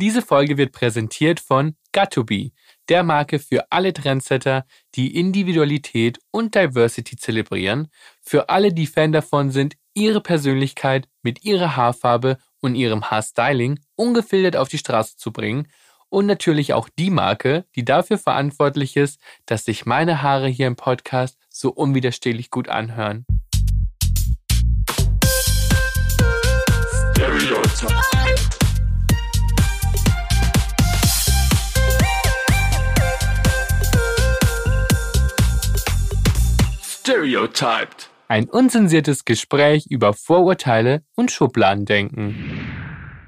Diese Folge wird präsentiert von Got2Be, der Marke für alle Trendsetter, die Individualität und Diversity zelebrieren, für alle, die Fan davon sind, ihre Persönlichkeit mit ihrer Haarfarbe und ihrem Haarstyling ungefiltert auf die Straße zu bringen. Und natürlich auch die Marke, die dafür verantwortlich ist, dass sich meine Haare hier im Podcast so unwiderstehlich gut anhören. Stereotyped. Ein unzensiertes Gespräch über Vorurteile und Schubladendenken.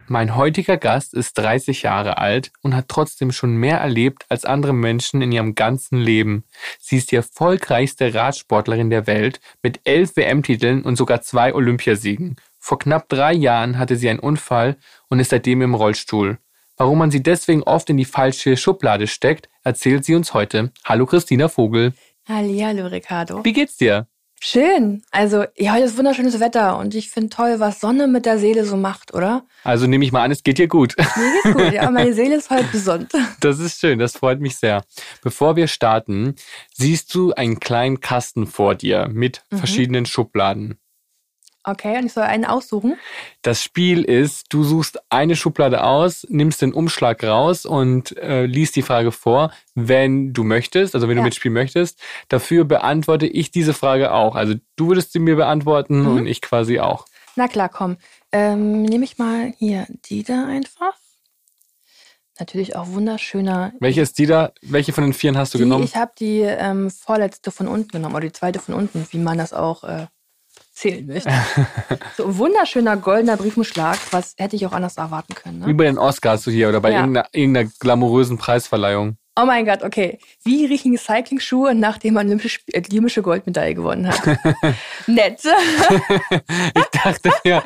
Mein heutiger Gast ist 30 Jahre alt und hat trotzdem schon mehr erlebt als andere Menschen in ihrem ganzen Leben. Sie ist die erfolgreichste Radsportlerin der Welt mit elf WM-Titeln und sogar zwei Olympiasiegen. Vor knapp drei Jahren hatte sie einen Unfall und ist seitdem im Rollstuhl. Warum man sie deswegen oft in die falsche Schublade steckt, erzählt sie uns heute. Hallo Christina Vogel. Hallo Ricardo. Wie geht's dir? Schön. Also, ja, heute ist wunderschönes Wetter und ich finde toll, was Sonne mit der Seele so macht, oder? Also nehme ich mal an, es geht dir gut. Mir geht's gut, ja. Meine Seele ist heute gesund. Das ist schön, das freut mich sehr. Bevor wir starten, siehst du einen kleinen Kasten vor dir mit mhm. verschiedenen Schubladen. Okay, und ich soll einen aussuchen? Das Spiel ist, du suchst eine Schublade aus, nimmst den Umschlag raus und äh, liest die Frage vor, wenn du möchtest, also wenn ja. du mitspielen möchtest. Dafür beantworte ich diese Frage auch. Also du würdest sie mir beantworten mhm. und ich quasi auch. Na klar, komm. Ähm, nehme ich mal hier die da einfach. Natürlich auch wunderschöner. Welche ist die da? Welche von den vieren hast du die, genommen? Ich habe die ähm, vorletzte von unten genommen oder die zweite von unten, wie man das auch äh, zählen möchte. so ein wunderschöner goldener Briefumschlag, was hätte ich auch anders erwarten können. Ne? Wie bei den Oscars so hier oder bei ja. irgendeiner, irgendeiner glamourösen Preisverleihung. Oh mein Gott, okay. Wie riechen Cycling-Schuhe, nachdem man olympische äh, Goldmedaille gewonnen hat? Nett. ich dachte ja,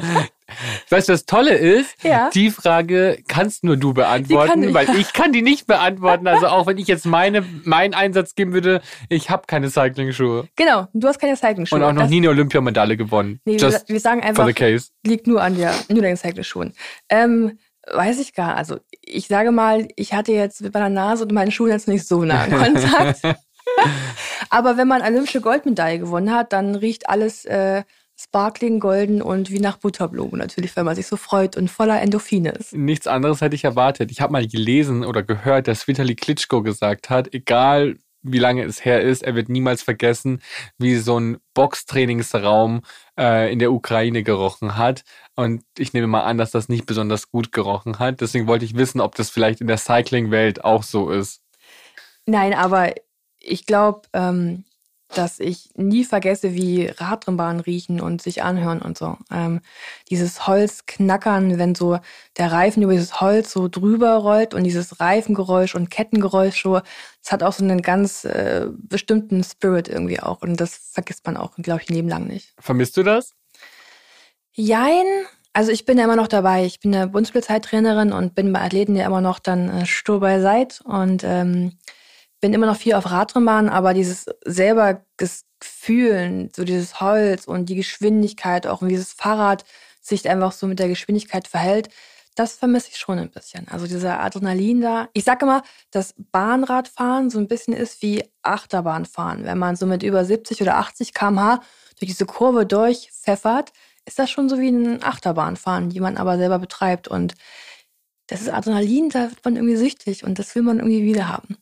Weißt du, was Tolle ist? Ja. Die Frage kannst nur du beantworten, ich. weil ich kann die nicht beantworten. Also auch wenn ich jetzt meine, meinen Einsatz geben würde, ich habe keine Cycling-Schuhe. Genau, du hast keine Cycling-Schuhe. Und auch noch das nie eine Olympiamedaille gewonnen. Nee, Just wir sagen einfach, liegt nur an dir, nur deinen Cycling-Schuhen. Ähm, weiß ich gar Also ich sage mal, ich hatte jetzt mit meiner Nase und meinen Schuhen jetzt nicht so nah in Kontakt. Aber wenn man olympische Goldmedaille gewonnen hat, dann riecht alles... Äh, sparkling, golden und wie nach Butterblumen natürlich, wenn man sich so freut und voller Endorphine ist. Nichts anderes hätte ich erwartet. Ich habe mal gelesen oder gehört, dass Vitali Klitschko gesagt hat, egal wie lange es her ist, er wird niemals vergessen, wie so ein Boxtrainingsraum äh, in der Ukraine gerochen hat. Und ich nehme mal an, dass das nicht besonders gut gerochen hat. Deswegen wollte ich wissen, ob das vielleicht in der Cycling-Welt auch so ist. Nein, aber ich glaube, ähm, dass ich nie vergesse, wie Radrennbahnen riechen und sich anhören und so. Ähm, dieses Holzknackern, wenn so der Reifen über dieses Holz so drüber rollt und dieses Reifengeräusch und Kettengeräusch so, das hat auch so einen ganz äh, bestimmten Spirit irgendwie auch und das vergisst man auch, glaube ich, ein Leben lang nicht. Vermisst du das? Jein. Also ich bin ja immer noch dabei. Ich bin eine Bundespolizeitrainerin und bin bei Athleten ja immer noch dann äh, stur beiseit und ähm, bin immer noch viel auf Radrennbahn, aber dieses selber Fühlen, so dieses Holz und die Geschwindigkeit, auch wie dieses Fahrrad sich einfach so mit der Geschwindigkeit verhält, das vermisse ich schon ein bisschen. Also dieser Adrenalin da. Ich sage immer, dass Bahnradfahren so ein bisschen ist wie Achterbahnfahren. Wenn man so mit über 70 oder 80 km/h durch diese Kurve durchpfeffert, ist das schon so wie ein Achterbahnfahren, die man aber selber betreibt. Und das ist Adrenalin, da wird man irgendwie süchtig und das will man irgendwie wieder haben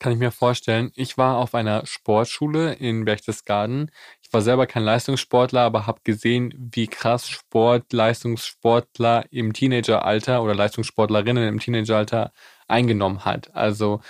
kann ich mir vorstellen. Ich war auf einer Sportschule in Berchtesgaden. Ich war selber kein Leistungssportler, aber habe gesehen, wie krass Sport, Leistungssportler im Teenageralter oder Leistungssportlerinnen im Teenageralter eingenommen hat. Also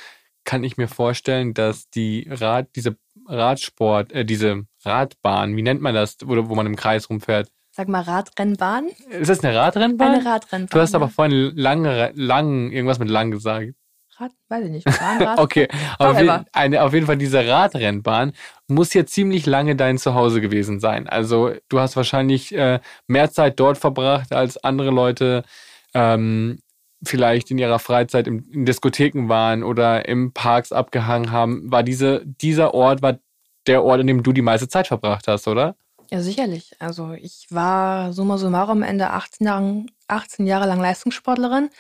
kann ich mir vorstellen, dass die Rad, diese Radsport, äh, diese Radbahn, wie nennt man das, wo, wo man im Kreis rumfährt? Sag mal Radrennbahn. Ist das eine Radrennbahn? Eine Radrennbahn. Du hast aber vorhin lang, lang, irgendwas mit lang gesagt. Rad, weiß ich nicht, Bahnrad. okay, auf, eine, auf jeden Fall diese Radrennbahn muss ja ziemlich lange dein Zuhause gewesen sein. Also du hast wahrscheinlich äh, mehr Zeit dort verbracht, als andere Leute ähm, vielleicht in ihrer Freizeit im, in Diskotheken waren oder im Parks abgehangen haben. War diese, dieser Ort, war der Ort, in dem du die meiste Zeit verbracht hast, oder? Ja, sicherlich. Also ich war summa summarum am Ende 18 Jahre, 18 Jahre lang Leistungssportlerin.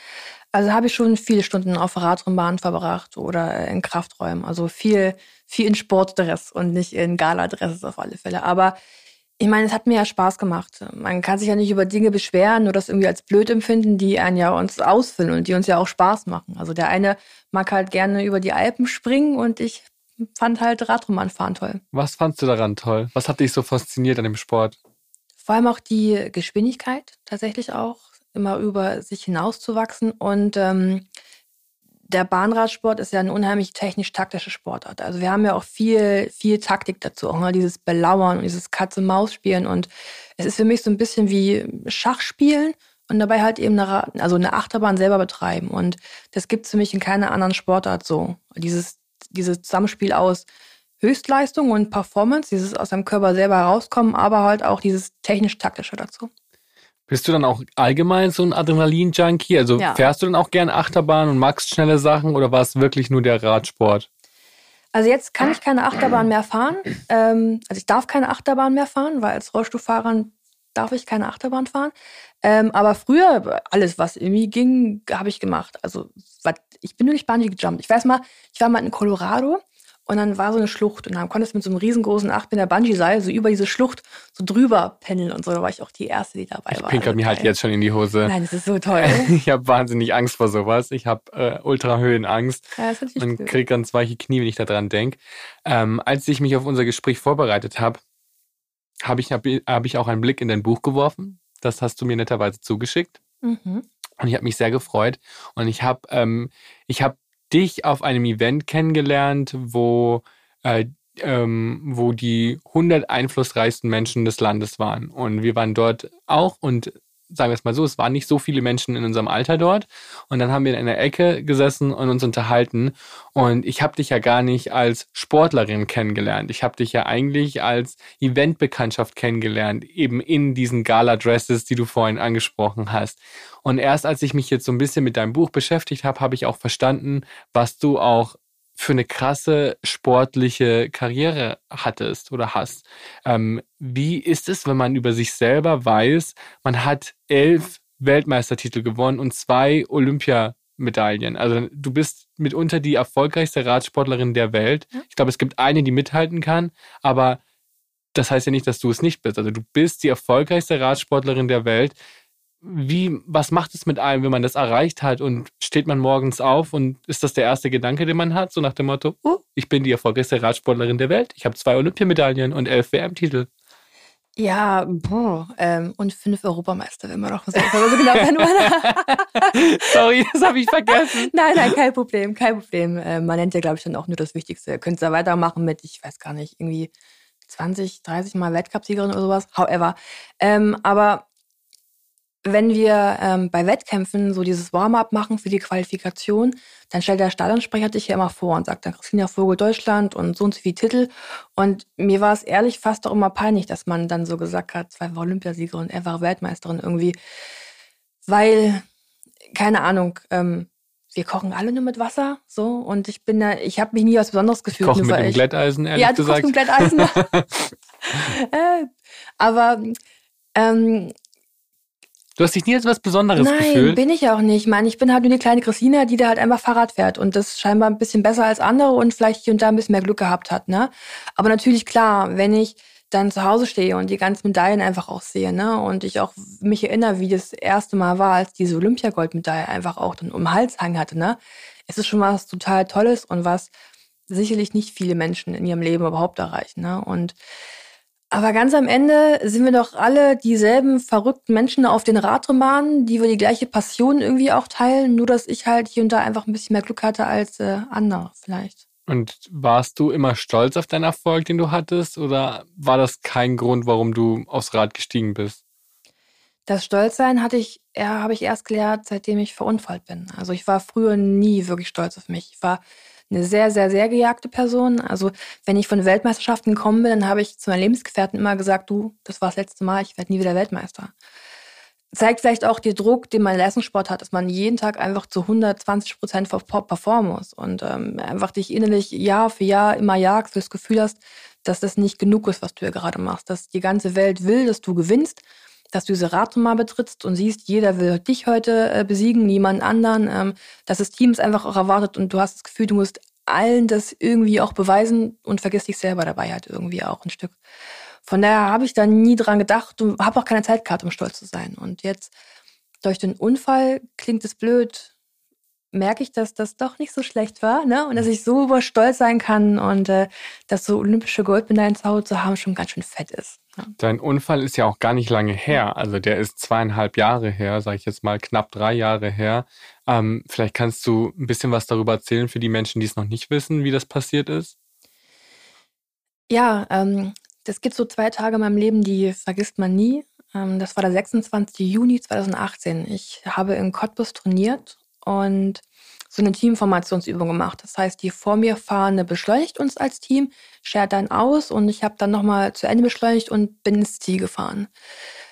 Also habe ich schon viele Stunden auf Radrennbahn verbracht oder in Krafträumen. Also viel, viel in Sportdress und nicht in Galadresses auf alle Fälle. Aber ich meine, es hat mir ja Spaß gemacht. Man kann sich ja nicht über Dinge beschweren oder das irgendwie als blöd empfinden, die einen ja uns ausfüllen und die uns ja auch Spaß machen. Also der eine mag halt gerne über die Alpen springen und ich fand halt Radrennbahnfahren toll. Was fandst du daran toll? Was hat dich so fasziniert an dem Sport? Vor allem auch die Geschwindigkeit tatsächlich auch, immer über sich hinauszuwachsen. Und ähm, der Bahnradsport ist ja eine unheimlich technisch-taktische Sportart. Also wir haben ja auch viel, viel Taktik dazu, auch mal dieses Belauern und dieses Katze-Maus-Spielen. Und es ist für mich so ein bisschen wie Schachspielen und dabei halt eben eine, also eine Achterbahn selber betreiben. Und das gibt es für mich in keiner anderen Sportart so. Dieses, dieses Zusammenspiel aus Höchstleistung und Performance, dieses aus deinem Körper selber herauskommen, aber halt auch dieses technisch-taktische dazu. Bist du dann auch allgemein so ein Adrenalin-Junkie? Also ja. fährst du dann auch gern Achterbahn und magst schnelle Sachen oder war es wirklich nur der Radsport? Also jetzt kann ich keine Achterbahn mehr fahren. Ähm, also ich darf keine Achterbahn mehr fahren, weil als Rollstuhlfahrer darf ich keine Achterbahn fahren. Ähm, aber früher, alles, was irgendwie ging, habe ich gemacht. Also ich bin nur nicht Bungee gejumpt. Ich weiß mal, ich war mal in Colorado und dann war so eine Schlucht und dann konntest du mit so einem riesengroßen 8 Meter Bungee-Seil so über diese Schlucht so drüber pendeln und so. Da war ich auch die Erste, die dabei ich war. Ich pinkel mir halt jetzt schon in die Hose. Nein, das ist so toll. ich habe wahnsinnig Angst vor sowas. Ich habe äh, Ultrahöhenangst ja, und kriege ganz weiche Knie, wenn ich da dran denke. Ähm, als ich mich auf unser Gespräch vorbereitet habe, habe ich, hab, hab ich auch einen Blick in dein Buch geworfen. Das hast du mir netterweise zugeschickt. Mhm. Und ich habe mich sehr gefreut. Und ich habe ähm, ich hab dich auf einem Event kennengelernt, wo, äh, ähm, wo die 100 einflussreichsten Menschen des Landes waren. Und wir waren dort auch und sagen wir es mal so, es waren nicht so viele Menschen in unserem Alter dort. Und dann haben wir in einer Ecke gesessen und uns unterhalten. Und ich habe dich ja gar nicht als Sportlerin kennengelernt. Ich habe dich ja eigentlich als Eventbekanntschaft kennengelernt, eben in diesen Gala-Dresses, die du vorhin angesprochen hast. Und erst als ich mich jetzt so ein bisschen mit deinem Buch beschäftigt habe, habe ich auch verstanden, was du auch für eine krasse sportliche Karriere hattest oder hast. Ähm, wie ist es, wenn man über sich selber weiß, man hat elf Weltmeistertitel gewonnen und zwei Olympiamedaillen. Also du bist mitunter die erfolgreichste Radsportlerin der Welt. Ich glaube, es gibt eine, die mithalten kann, aber das heißt ja nicht, dass du es nicht bist. Also du bist die erfolgreichste Radsportlerin der Welt wie, was macht es mit einem, wenn man das erreicht hat und steht man morgens auf und ist das der erste Gedanke, den man hat, so nach dem Motto, oh, ich bin die erfolgreichste Radsportlerin der Welt, ich habe zwei Olympiamedaillen und elf WM-Titel. Ja, boah, ähm, und fünf Europameister, wenn man noch was sagt. Also genau, Sorry, das habe ich vergessen. nein, nein, kein Problem, kein Problem. Äh, man nennt ja, glaube ich, dann auch nur das Wichtigste. Könnt ihr weitermachen mit, ich weiß gar nicht, irgendwie 20, 30 Mal Weltcupsiegerin oder sowas. However. Ähm, aber wenn wir ähm, bei Wettkämpfen so dieses Warm-up machen für die Qualifikation, dann stellt der Stadionsprecher dich ja immer vor und sagt dann Christina Vogel Deutschland und so und so viele Titel. Und mir war es ehrlich fast auch immer peinlich, dass man dann so gesagt hat, zwei war Olympiasiegerin, er war Weltmeisterin irgendwie. Weil, keine Ahnung, ähm, wir kochen alle nur mit Wasser, so und ich bin da, ich habe mich nie was Besonderes gefühlt. Kochen mit dem Glätteisen, ehrlich ja, du gesagt. mit Glätteisen. äh, aber ähm, Du hast dich nie als was Besonderes Nein, gefühlt? Nein, bin ich auch nicht. Ich meine, ich bin halt nur die kleine Christina, die da halt einfach Fahrrad fährt und das scheinbar ein bisschen besser als andere und vielleicht hier und da ein bisschen mehr Glück gehabt hat, ne? Aber natürlich klar, wenn ich dann zu Hause stehe und die ganzen Medaillen einfach auch sehe, ne? Und ich auch mich erinnere, wie das erste Mal war, als diese Olympiagoldmedaille einfach auch dann um den Hals hang hatte, ne? Es ist schon was total Tolles und was sicherlich nicht viele Menschen in ihrem Leben überhaupt erreichen, ne? Und aber ganz am Ende sind wir doch alle dieselben verrückten Menschen auf den Radrennbahnen, die wir die gleiche Passion irgendwie auch teilen, nur dass ich halt hier und da einfach ein bisschen mehr Glück hatte als äh, andere vielleicht. Und warst du immer stolz auf deinen Erfolg, den du hattest, oder war das kein Grund, warum du aufs Rad gestiegen bist? Das Stolzsein hatte ich, ja, habe ich erst gelernt, seitdem ich verunfallt bin. Also ich war früher nie wirklich stolz auf mich. Ich war eine sehr, sehr, sehr gejagte Person. Also wenn ich von Weltmeisterschaften gekommen bin, dann habe ich zu meinen Lebensgefährten immer gesagt, du, das war das letzte Mal, ich werde nie wieder Weltmeister. Zeigt vielleicht auch den Druck, den mein Leistungssport hat, dass man jeden Tag einfach zu 120 Prozent performen muss und ähm, einfach dich innerlich Jahr für Jahr immer jagst, du das Gefühl hast, dass das nicht genug ist, was du hier gerade machst, dass die ganze Welt will, dass du gewinnst, dass du diese Radnummer betrittst und siehst, jeder will dich heute äh, besiegen, niemand anderen, ähm, dass das Team es einfach auch erwartet und du hast das Gefühl, du musst allen das irgendwie auch beweisen und vergisst dich selber dabei halt irgendwie auch ein Stück. Von daher habe ich da nie dran gedacht und habe auch keine Zeit gehabt, um stolz zu sein. Und jetzt durch den Unfall klingt es blöd, merke ich, dass das doch nicht so schlecht war, ne? Und dass ich so stolz sein kann und äh, dass so olympische Goldmedaillen zu Hause zu haben schon ganz schön fett ist. Dein Unfall ist ja auch gar nicht lange her. Also der ist zweieinhalb Jahre her, sage ich jetzt mal knapp drei Jahre her. Ähm, vielleicht kannst du ein bisschen was darüber erzählen für die Menschen, die es noch nicht wissen, wie das passiert ist. Ja, ähm, das gibt so zwei Tage in meinem Leben, die vergisst man nie. Ähm, das war der 26. Juni 2018. Ich habe in Cottbus trainiert und so eine Teamformationsübung gemacht. Das heißt, die vor mir fahrende beschleunigt uns als Team, schert dann aus und ich habe dann nochmal zu Ende beschleunigt und bin ins Ziel gefahren.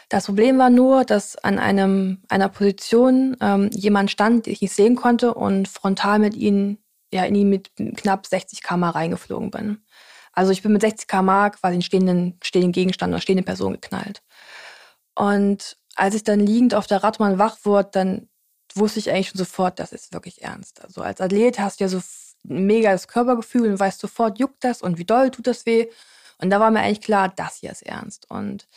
Das Problem war nur, dass an einem, einer Position ähm, jemand stand, den ich nicht sehen konnte und frontal mit ihnen, ja, in ihn mit knapp 60 km reingeflogen bin. Also ich bin mit 60 km quasi in stehenden, stehenden Gegenstand oder stehende Person geknallt. Und als ich dann liegend auf der Radbahn wach wurde, dann wusste ich eigentlich schon sofort, das ist wirklich ernst. Also als Athlet hast du ja so ein mega das Körpergefühl und weißt sofort, juckt das und wie doll tut das weh. Und da war mir eigentlich klar, das hier ist ernst. Und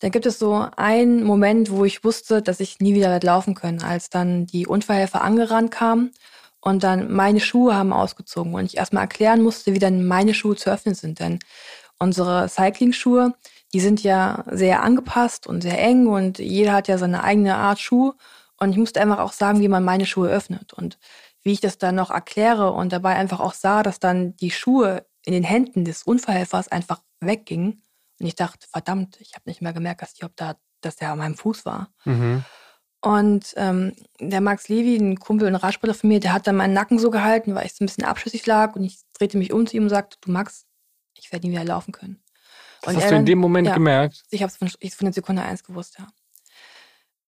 dann gibt es so einen Moment, wo ich wusste, dass ich nie wieder werde laufen können, als dann die Unfallhelfer angerannt kamen und dann meine Schuhe haben ausgezogen und ich erstmal erklären musste, wie dann meine Schuhe zu öffnen sind. Denn unsere Cycling-Schuhe, die sind ja sehr angepasst und sehr eng und jeder hat ja seine eigene Art Schuh. Und ich musste einfach auch sagen, wie man meine Schuhe öffnet und wie ich das dann noch erkläre und dabei einfach auch sah, dass dann die Schuhe in den Händen des Unfallhelfers einfach weggingen. Und ich dachte, verdammt, ich habe nicht mehr gemerkt, dass, die, ob da, dass der an meinem Fuß war. Mhm. Und ähm, der Max Levi, ein Kumpel und Radsportler von mir, der hat dann meinen Nacken so gehalten, weil ich so ein bisschen abschüssig lag. Und ich drehte mich um zu ihm und sagte, du Max, ich werde nie wieder laufen können. Das und hast du in dem Moment ja, gemerkt? Ich habe es von, von der Sekunde eins gewusst, ja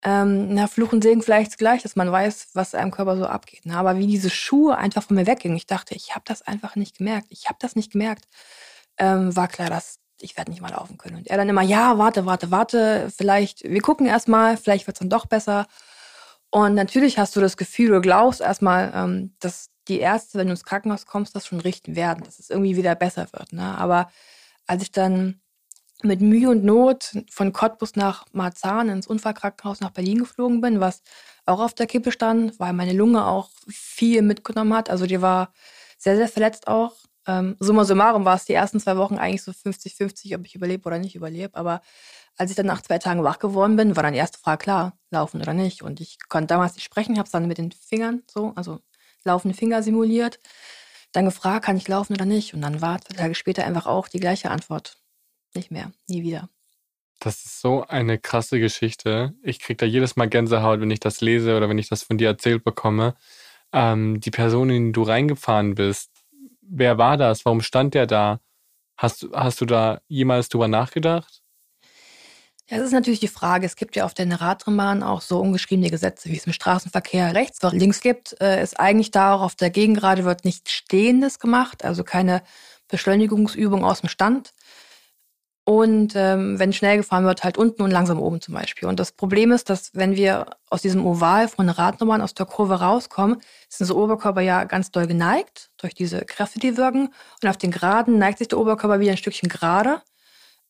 ähm, na, Fluch und Segen vielleicht gleich, dass man weiß, was einem Körper so abgeht. Ne? Aber wie diese Schuhe einfach von mir weggingen, ich dachte, ich habe das einfach nicht gemerkt. Ich habe das nicht gemerkt. Ähm, war klar, dass ich werde nicht mal laufen können. Und er dann immer, ja, warte, warte, warte, vielleicht, wir gucken erst mal, vielleicht wird es dann doch besser. Und natürlich hast du das Gefühl, du glaubst erstmal, ähm, dass die Ärzte, wenn du ins Krankenhaus kommst, das schon richten werden, dass es irgendwie wieder besser wird. Ne? Aber als ich dann mit Mühe und Not von Cottbus nach Marzahn ins Unfallkrankenhaus nach Berlin geflogen bin, was auch auf der Kippe stand, weil meine Lunge auch viel mitgenommen hat. Also die war sehr, sehr verletzt auch. Ähm, summa summarum war es die ersten zwei Wochen eigentlich so 50-50, ob ich überlebe oder nicht überlebe. Aber als ich dann nach zwei Tagen wach geworden bin, war dann die erste Frage klar, laufen oder nicht. Und ich konnte damals nicht sprechen, habe es dann mit den Fingern so, also laufende Finger simuliert. Dann gefragt, kann ich laufen oder nicht? Und dann war zwei Tage später einfach auch die gleiche Antwort nicht mehr, nie wieder. Das ist so eine krasse Geschichte. Ich kriege da jedes Mal Gänsehaut, wenn ich das lese oder wenn ich das von dir erzählt bekomme. Ähm, die Person, in die du reingefahren bist, wer war das? Warum stand der da? Hast, hast du da jemals drüber nachgedacht? Ja, das ist natürlich die Frage. Es gibt ja auf der Radrennbahn auch so ungeschriebene Gesetze, wie es im Straßenverkehr rechts oder links gibt. Äh, ist eigentlich da auch auf der Gegengrade wird nichts Stehendes gemacht, also keine Beschleunigungsübung aus dem Stand. Und ähm, wenn schnell gefahren wird, halt unten und langsam oben zum Beispiel. Und das Problem ist, dass wenn wir aus diesem Oval von Radnummern aus der Kurve rauskommen, ist unser Oberkörper ja ganz doll geneigt durch diese Kräfte, die wirken. Und auf den Geraden neigt sich der Oberkörper wieder ein Stückchen gerade.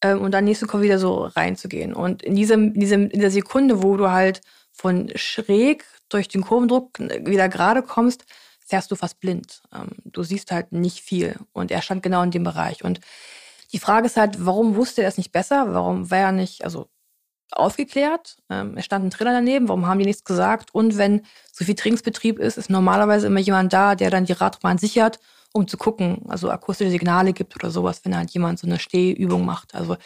Ähm, und dann nächste Kurve wieder so reinzugehen. Und in, diesem, in, diesem, in der Sekunde, wo du halt von schräg durch den Kurvendruck wieder gerade kommst, fährst du fast blind. Ähm, du siehst halt nicht viel. Und er stand genau in dem Bereich. Und die Frage ist halt, warum wusste er es nicht besser? Warum war er nicht, also aufgeklärt? Ähm, es stand ein Trainer daneben, warum haben die nichts gesagt? Und wenn so viel Trainingsbetrieb ist, ist normalerweise immer jemand da, der dann die Radbahn sichert, um zu gucken, also akustische Signale gibt oder sowas, wenn halt jemand so eine Stehübung macht. Also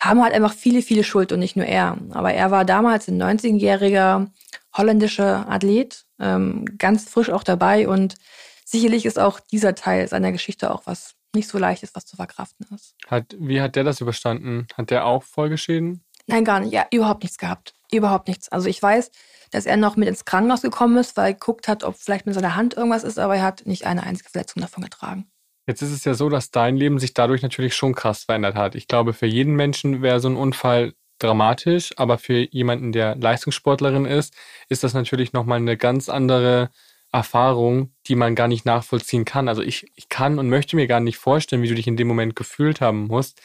haben halt einfach viele, viele Schuld und nicht nur er. Aber er war damals ein 19-jähriger holländischer Athlet, ähm, ganz frisch auch dabei und sicherlich ist auch dieser Teil seiner Geschichte auch was nicht so leicht ist, was zu verkraften ist. Hat, wie hat der das überstanden? Hat der auch Folgeschäden? Nein, gar nicht. Ja, überhaupt nichts gehabt. Überhaupt nichts. Also ich weiß, dass er noch mit ins Krankenhaus gekommen ist, weil er geguckt hat, ob vielleicht mit seiner Hand irgendwas ist, aber er hat nicht eine einzige Verletzung davon getragen. Jetzt ist es ja so, dass dein Leben sich dadurch natürlich schon krass verändert hat. Ich glaube, für jeden Menschen wäre so ein Unfall dramatisch, aber für jemanden, der Leistungssportlerin ist, ist das natürlich nochmal eine ganz andere Erfahrung, die man gar nicht nachvollziehen kann. Also ich, ich kann und möchte mir gar nicht vorstellen, wie du dich in dem Moment gefühlt haben musst.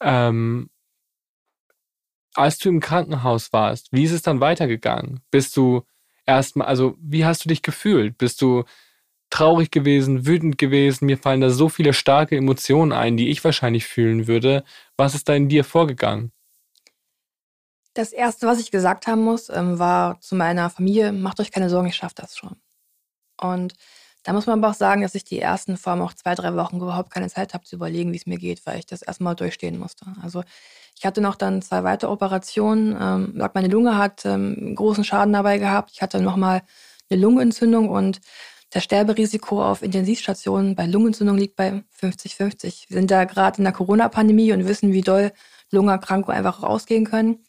Ähm, als du im Krankenhaus warst, wie ist es dann weitergegangen? Bist du erstmal, also wie hast du dich gefühlt? Bist du traurig gewesen, wütend gewesen? Mir fallen da so viele starke Emotionen ein, die ich wahrscheinlich fühlen würde. Was ist da in dir vorgegangen? Das Erste, was ich gesagt haben muss, ähm, war zu meiner Familie, macht euch keine Sorgen, ich schaffe das schon. Und da muss man aber auch sagen, dass ich die ersten allem auch zwei, drei Wochen überhaupt keine Zeit habe zu überlegen, wie es mir geht, weil ich das erstmal durchstehen musste. Also ich hatte noch dann zwei weitere Operationen. Ähm, meine Lunge hat ähm, großen Schaden dabei gehabt. Ich hatte nochmal eine Lungenentzündung und das Sterberisiko auf Intensivstationen bei Lungenentzündung liegt bei 50-50. Wir sind da gerade in der Corona-Pandemie und wissen, wie doll Lungenerkrankungen einfach rausgehen können.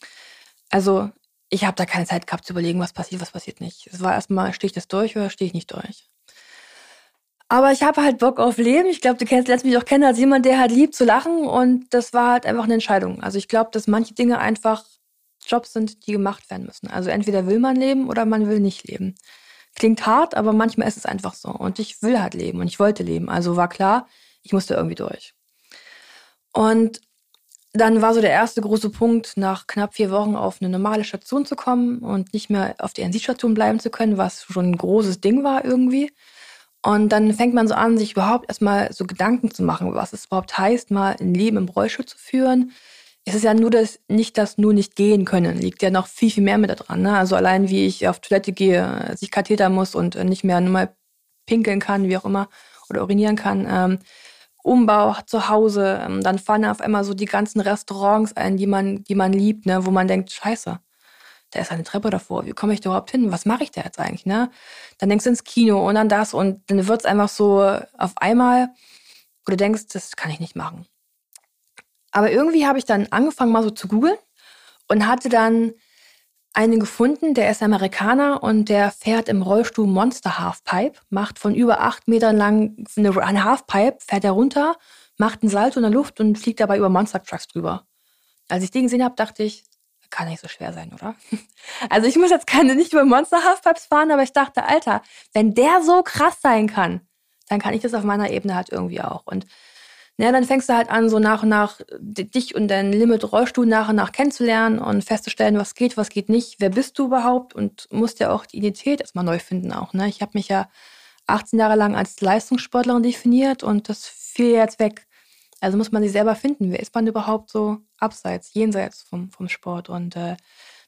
Also ich habe da keine Zeit gehabt zu überlegen, was passiert, was passiert nicht. Es war erstmal, stehe ich das durch oder stehe ich nicht durch? Aber ich habe halt Bock auf Leben. Ich glaube, du kennst letztens mich auch kennen als jemand, der halt liebt zu lachen. Und das war halt einfach eine Entscheidung. Also ich glaube, dass manche Dinge einfach Jobs sind, die gemacht werden müssen. Also entweder will man leben oder man will nicht leben. Klingt hart, aber manchmal ist es einfach so. Und ich will halt leben und ich wollte leben. Also war klar, ich musste irgendwie durch. Und dann war so der erste große Punkt, nach knapp vier Wochen auf eine normale Station zu kommen und nicht mehr auf der NC-Station bleiben zu können, was schon ein großes Ding war irgendwie. Und dann fängt man so an, sich überhaupt erstmal so Gedanken zu machen, was es überhaupt heißt, mal ein Leben im Rollstuhl zu führen. Es ist ja nur das, nicht das nur nicht gehen können, liegt ja noch viel, viel mehr mit da dran. Ne? Also allein wie ich auf Toilette gehe, sich Katheter muss und nicht mehr nur mal pinkeln kann, wie auch immer, oder urinieren kann. Ähm, Umbau zu Hause, ähm, dann fallen auf einmal so die ganzen Restaurants ein, die man, die man liebt, ne, wo man denkt, scheiße, da ist eine Treppe davor, wie komme ich da überhaupt hin? Was mache ich da jetzt eigentlich? Ne? Dann denkst du ins Kino und dann das und dann wird es einfach so auf einmal, wo du denkst, das kann ich nicht machen. Aber irgendwie habe ich dann angefangen, mal so zu googeln und hatte dann einen gefunden, der ist Amerikaner und der fährt im Rollstuhl Monster Halfpipe, macht von über acht Metern lang eine Halfpipe, fährt er runter, macht einen Salto in der Luft und fliegt dabei über Monster Trucks drüber. Als ich den gesehen habe, dachte ich, kann nicht so schwer sein, oder? Also ich muss jetzt keine nicht über Monster Halfpipes fahren, aber ich dachte, Alter, wenn der so krass sein kann, dann kann ich das auf meiner Ebene halt irgendwie auch. Und ja, dann fängst du halt an, so nach und nach dich und dein Limit Rollstuhl nach und nach kennenzulernen und festzustellen, was geht, was geht nicht, wer bist du überhaupt und musst ja auch die Identität erstmal neu finden auch. Ne? Ich habe mich ja 18 Jahre lang als Leistungssportlerin definiert und das fiel jetzt weg. Also muss man sich selber finden. Wer ist man überhaupt so abseits, jenseits vom, vom Sport? Und äh,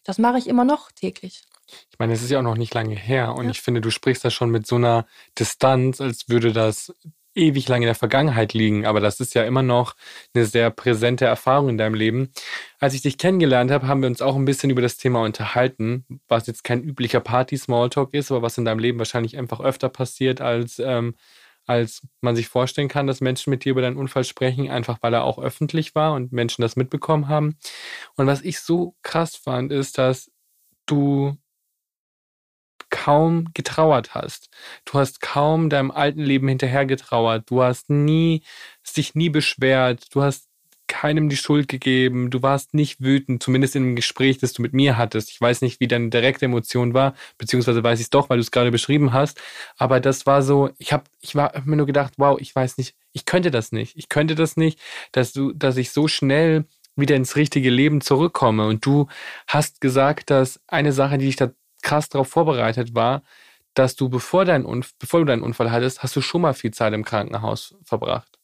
das mache ich immer noch täglich. Ich meine, es ist ja auch noch nicht lange her und ja. ich finde, du sprichst da schon mit so einer Distanz, als würde das ewig lang in der Vergangenheit liegen, aber das ist ja immer noch eine sehr präsente Erfahrung in deinem Leben. Als ich dich kennengelernt habe, haben wir uns auch ein bisschen über das Thema unterhalten, was jetzt kein üblicher Party-Smalltalk ist, aber was in deinem Leben wahrscheinlich einfach öfter passiert, als, ähm, als man sich vorstellen kann, dass Menschen mit dir über deinen Unfall sprechen, einfach weil er auch öffentlich war und Menschen das mitbekommen haben. Und was ich so krass fand, ist, dass du kaum getrauert hast. Du hast kaum deinem alten Leben hinterher getrauert. Du hast nie, dich nie beschwert. Du hast keinem die Schuld gegeben. Du warst nicht wütend, zumindest in dem Gespräch, das du mit mir hattest. Ich weiß nicht, wie deine direkte Emotion war, beziehungsweise weiß ich es doch, weil du es gerade beschrieben hast. Aber das war so, ich habe ich war, hab mir nur gedacht, wow, ich weiß nicht, ich könnte das nicht. Ich könnte das nicht, dass du, dass ich so schnell wieder ins richtige Leben zurückkomme. Und du hast gesagt, dass eine Sache, die dich da krass darauf vorbereitet war, dass du, bevor, dein bevor du deinen Unfall hattest, hast du schon mal viel Zeit im Krankenhaus verbracht.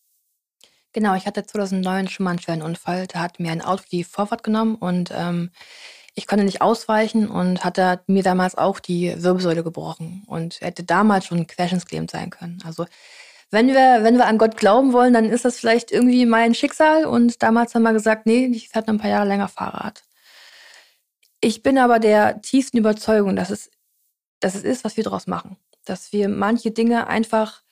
Genau, ich hatte 2009 schon mal einen schweren Unfall. Da hat mir ein Auto die Vorfahrt genommen und ähm, ich konnte nicht ausweichen und hatte mir damals auch die Wirbelsäule gebrochen und hätte damals schon querschnittsgelähmt sein können. Also wenn wir, wenn wir an Gott glauben wollen, dann ist das vielleicht irgendwie mein Schicksal. Und damals haben wir gesagt, nee, ich fährt noch ein paar Jahre länger Fahrrad. Ich bin aber der tiefsten Überzeugung, dass es, dass es ist, was wir daraus machen. Dass wir manche Dinge einfach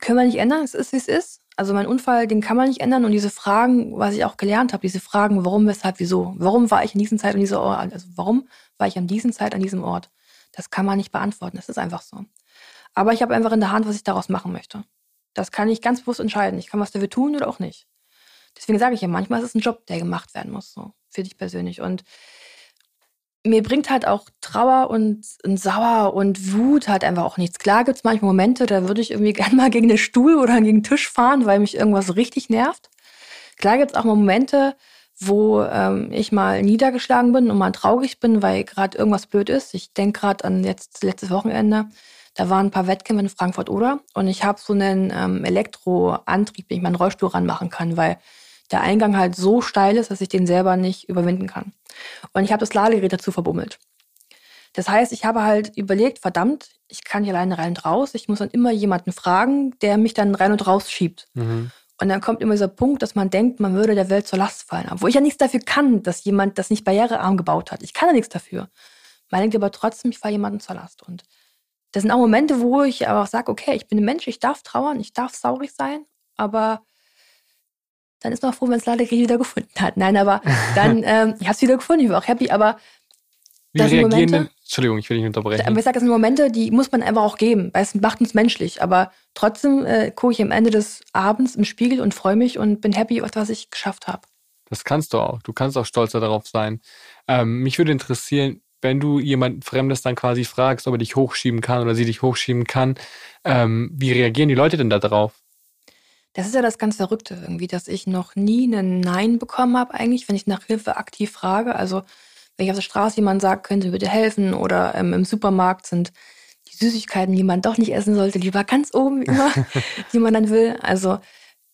können wir nicht ändern. Es ist, wie es ist. Also mein Unfall, den kann man nicht ändern. Und diese Fragen, was ich auch gelernt habe, diese Fragen, warum, weshalb, wieso, warum war ich in diesem Zeit an dieser Ort, also warum war ich an diesem Zeit an diesem Ort, das kann man nicht beantworten. Das ist einfach so. Aber ich habe einfach in der Hand, was ich daraus machen möchte. Das kann ich ganz bewusst entscheiden. Ich kann was dafür tun oder auch nicht. Deswegen sage ich ja, manchmal ist es ein Job, der gemacht werden muss, so für dich persönlich. Und mir bringt halt auch Trauer und, und Sauer und Wut halt einfach auch nichts. Klar gibt es manchmal Momente, da würde ich irgendwie gerne mal gegen den Stuhl oder gegen den Tisch fahren, weil mich irgendwas richtig nervt. Klar gibt es auch Momente, wo ähm, ich mal niedergeschlagen bin und mal traurig bin, weil gerade irgendwas blöd ist. Ich denke gerade an jetzt letztes Wochenende. Da waren ein paar Wettkämpfe in Frankfurt oder und ich habe so einen ähm, Elektroantrieb, den ich meinen Rollstuhl ranmachen kann, weil der Eingang halt so steil ist, dass ich den selber nicht überwinden kann. Und ich habe das Ladegerät dazu verbummelt. Das heißt, ich habe halt überlegt, verdammt, ich kann hier alleine rein und raus. Ich muss dann immer jemanden fragen, der mich dann rein und raus schiebt. Mhm. Und dann kommt immer dieser Punkt, dass man denkt, man würde der Welt zur Last fallen. Obwohl ich ja nichts dafür kann, dass jemand das nicht barrierearm gebaut hat. Ich kann ja nichts dafür. Man denkt aber trotzdem, ich falle jemandem zur Last. Und das sind auch Momente, wo ich aber auch sage, okay, ich bin ein Mensch, ich darf trauern, ich darf saurig sein, aber dann ist man froh, wenn es Ladegerät wieder gefunden hat. Nein, aber dann, ähm, ich habe es wieder gefunden, ich war auch happy, aber Wie reagieren Momente, denn, Entschuldigung, ich will nicht unterbrechen. Aber ich sage, das sind Momente, die muss man einfach auch geben, weil es macht uns menschlich. Aber trotzdem äh, gucke ich am Ende des Abends im Spiegel und freue mich und bin happy, was ich geschafft habe. Das kannst du auch. Du kannst auch stolzer darauf sein. Ähm, mich würde interessieren, wenn du jemanden Fremdes dann quasi fragst, ob er dich hochschieben kann oder sie dich hochschieben kann, ähm, wie reagieren die Leute denn da drauf? Das ist ja das ganz Verrückte irgendwie, dass ich noch nie einen Nein bekommen habe, eigentlich, wenn ich nach Hilfe aktiv frage. Also, wenn ich auf der Straße jemand sagt, können Sie bitte helfen oder ähm, im Supermarkt sind die Süßigkeiten, die man doch nicht essen sollte, lieber ganz oben immer, die man dann will. Also,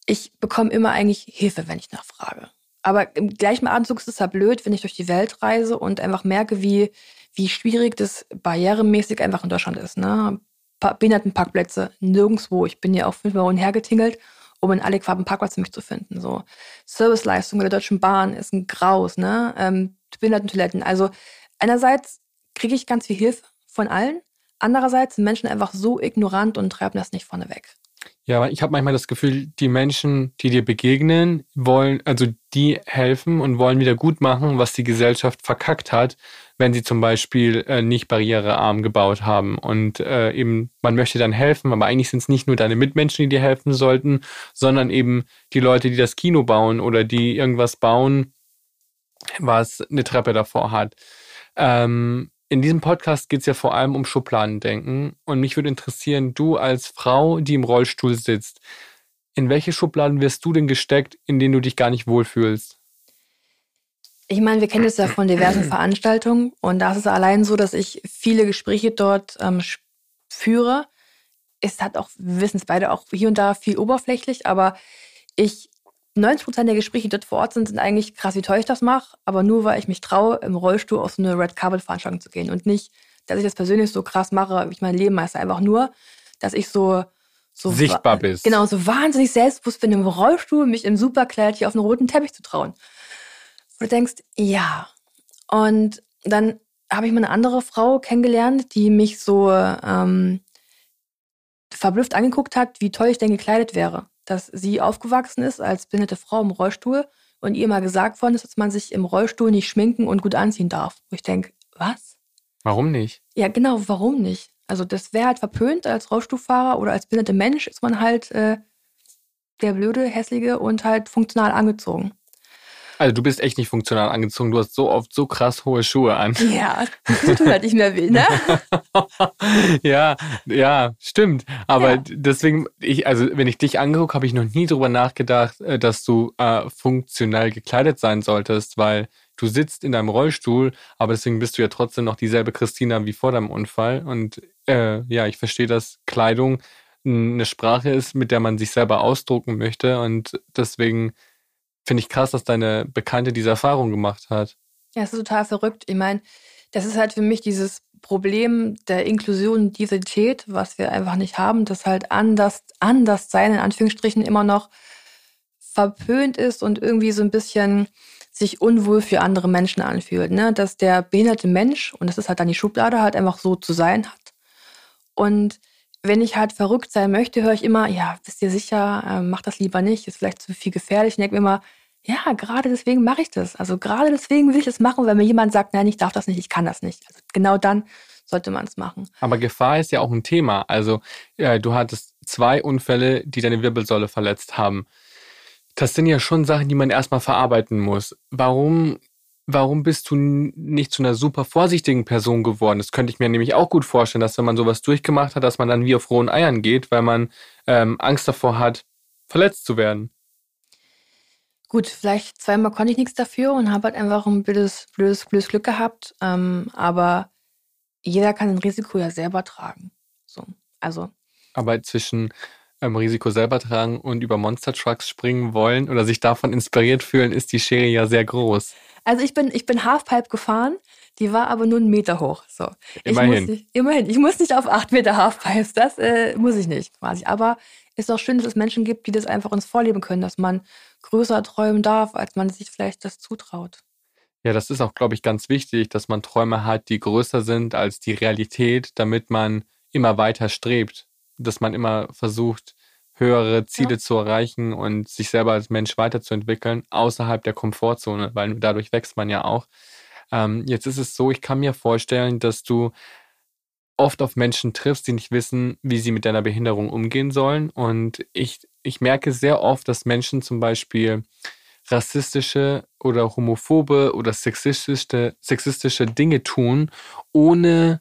ich bekomme immer eigentlich Hilfe, wenn ich nachfrage. Aber im gleichen Atemzug ist es ja blöd, wenn ich durch die Welt reise und einfach merke, wie, wie schwierig das barrieremäßig einfach in Deutschland ist. Ne? Behindertenparkplätze nirgendwo. Ich bin ja auch fünfmal hergetingelt um einen adäquaten Parkplatz für mich zu finden. So Serviceleistung bei der Deutschen Bahn ist ein Graus, ne? Ähm, Behindertentoiletten. Also einerseits kriege ich ganz viel Hilfe von allen, andererseits sind Menschen einfach so ignorant und treiben das nicht vorne weg. Ja, ich habe manchmal das Gefühl, die Menschen, die dir begegnen, wollen, also die helfen und wollen wieder gut machen, was die Gesellschaft verkackt hat, wenn sie zum Beispiel äh, nicht barrierearm gebaut haben. Und äh, eben, man möchte dann helfen, aber eigentlich sind es nicht nur deine Mitmenschen, die dir helfen sollten, sondern eben die Leute, die das Kino bauen oder die irgendwas bauen, was eine Treppe davor hat. Ähm, in diesem Podcast geht es ja vor allem um Schubladendenken. Und mich würde interessieren, du als Frau, die im Rollstuhl sitzt, in welche Schubladen wirst du denn gesteckt, in denen du dich gar nicht wohlfühlst? Ich meine, wir kennen es ja von diversen Veranstaltungen und da ist es allein so, dass ich viele Gespräche dort ähm, führe. Es hat auch, wir wissen es beide, auch hier und da viel oberflächlich, aber ich 90 Prozent der Gespräche, die dort vor Ort sind, sind eigentlich krass, wie toll ich das mache, aber nur, weil ich mich traue, im Rollstuhl auf so eine Red Carpet Veranstaltung zu gehen und nicht, dass ich das persönlich so krass mache, wie ich mein Leben meister. Einfach nur, dass ich so, so sichtbar bist. Genau, so wahnsinnig selbstbewusst bin, im Rollstuhl mich im Superkleid hier auf einen roten Teppich zu trauen. Du denkst, ja. Und dann habe ich mal eine andere Frau kennengelernt, die mich so ähm, verblüfft angeguckt hat, wie toll ich denn gekleidet wäre dass sie aufgewachsen ist als behinderte Frau im Rollstuhl und ihr mal gesagt worden ist, dass man sich im Rollstuhl nicht schminken und gut anziehen darf. Wo ich denke, was? Warum nicht? Ja, genau, warum nicht? Also das wäre halt verpönt als Rollstuhlfahrer oder als behinderte Mensch ist man halt äh, der blöde, hässliche und halt funktional angezogen. Also du bist echt nicht funktional angezogen. Du hast so oft so krass hohe Schuhe an. Ja, das tut halt nicht mehr weh, ne? ja, ja, stimmt. Aber ja. deswegen, ich, also wenn ich dich angeguckt, habe ich noch nie drüber nachgedacht, äh, dass du äh, funktional gekleidet sein solltest, weil du sitzt in deinem Rollstuhl, aber deswegen bist du ja trotzdem noch dieselbe Christina wie vor deinem Unfall. Und äh, ja, ich verstehe, dass Kleidung eine Sprache ist, mit der man sich selber ausdrucken möchte. Und deswegen finde ich krass, dass deine Bekannte diese Erfahrung gemacht hat. Ja, es ist total verrückt. Ich meine, das ist halt für mich dieses Problem der Inklusion und Diversität, was wir einfach nicht haben, dass halt anders, anders sein, in Anführungsstrichen, immer noch verpönt ist und irgendwie so ein bisschen sich unwohl für andere Menschen anfühlt. Ne? Dass der behinderte Mensch, und das ist halt dann die Schublade, halt einfach so zu sein hat. Und wenn ich halt verrückt sein möchte, höre ich immer, ja, bist dir sicher, äh, mach das lieber nicht, ist vielleicht zu viel gefährlich. Ich denke mir immer, ja, gerade deswegen mache ich das. Also gerade deswegen will ich das machen, wenn mir jemand sagt, nein, ich darf das nicht, ich kann das nicht. Also genau dann sollte man es machen. Aber Gefahr ist ja auch ein Thema. Also äh, du hattest zwei Unfälle, die deine Wirbelsäule verletzt haben. Das sind ja schon Sachen, die man erstmal verarbeiten muss. Warum, warum bist du nicht zu einer super vorsichtigen Person geworden? Das könnte ich mir nämlich auch gut vorstellen, dass wenn man sowas durchgemacht hat, dass man dann wie auf rohen Eiern geht, weil man ähm, Angst davor hat, verletzt zu werden. Gut, vielleicht zweimal konnte ich nichts dafür und habe halt einfach ein blödes, blödes, blödes Glück gehabt. Ähm, aber jeder kann ein Risiko ja selber tragen. So, also. Aber zwischen ähm, Risiko selber tragen und über Monster Trucks springen wollen oder sich davon inspiriert fühlen, ist die Schere ja sehr groß. Also ich bin, ich bin Halfpipe gefahren, die war aber nur einen Meter hoch. So. Immerhin. Ich nicht, immerhin. Ich muss nicht auf acht Meter Halfpipes, das äh, muss ich nicht quasi. Aber ist auch schön, dass es Menschen gibt, die das einfach uns vorleben können, dass man größer träumen darf, als man sich vielleicht das zutraut. Ja, das ist auch, glaube ich, ganz wichtig, dass man Träume hat, die größer sind als die Realität, damit man immer weiter strebt, dass man immer versucht, höhere Ziele ja. zu erreichen und sich selber als Mensch weiterzuentwickeln, außerhalb der Komfortzone, weil dadurch wächst man ja auch. Ähm, jetzt ist es so, ich kann mir vorstellen, dass du oft auf Menschen triffst, die nicht wissen, wie sie mit deiner Behinderung umgehen sollen. Und ich, ich merke sehr oft, dass Menschen zum Beispiel rassistische oder homophobe oder sexistische, sexistische Dinge tun, ohne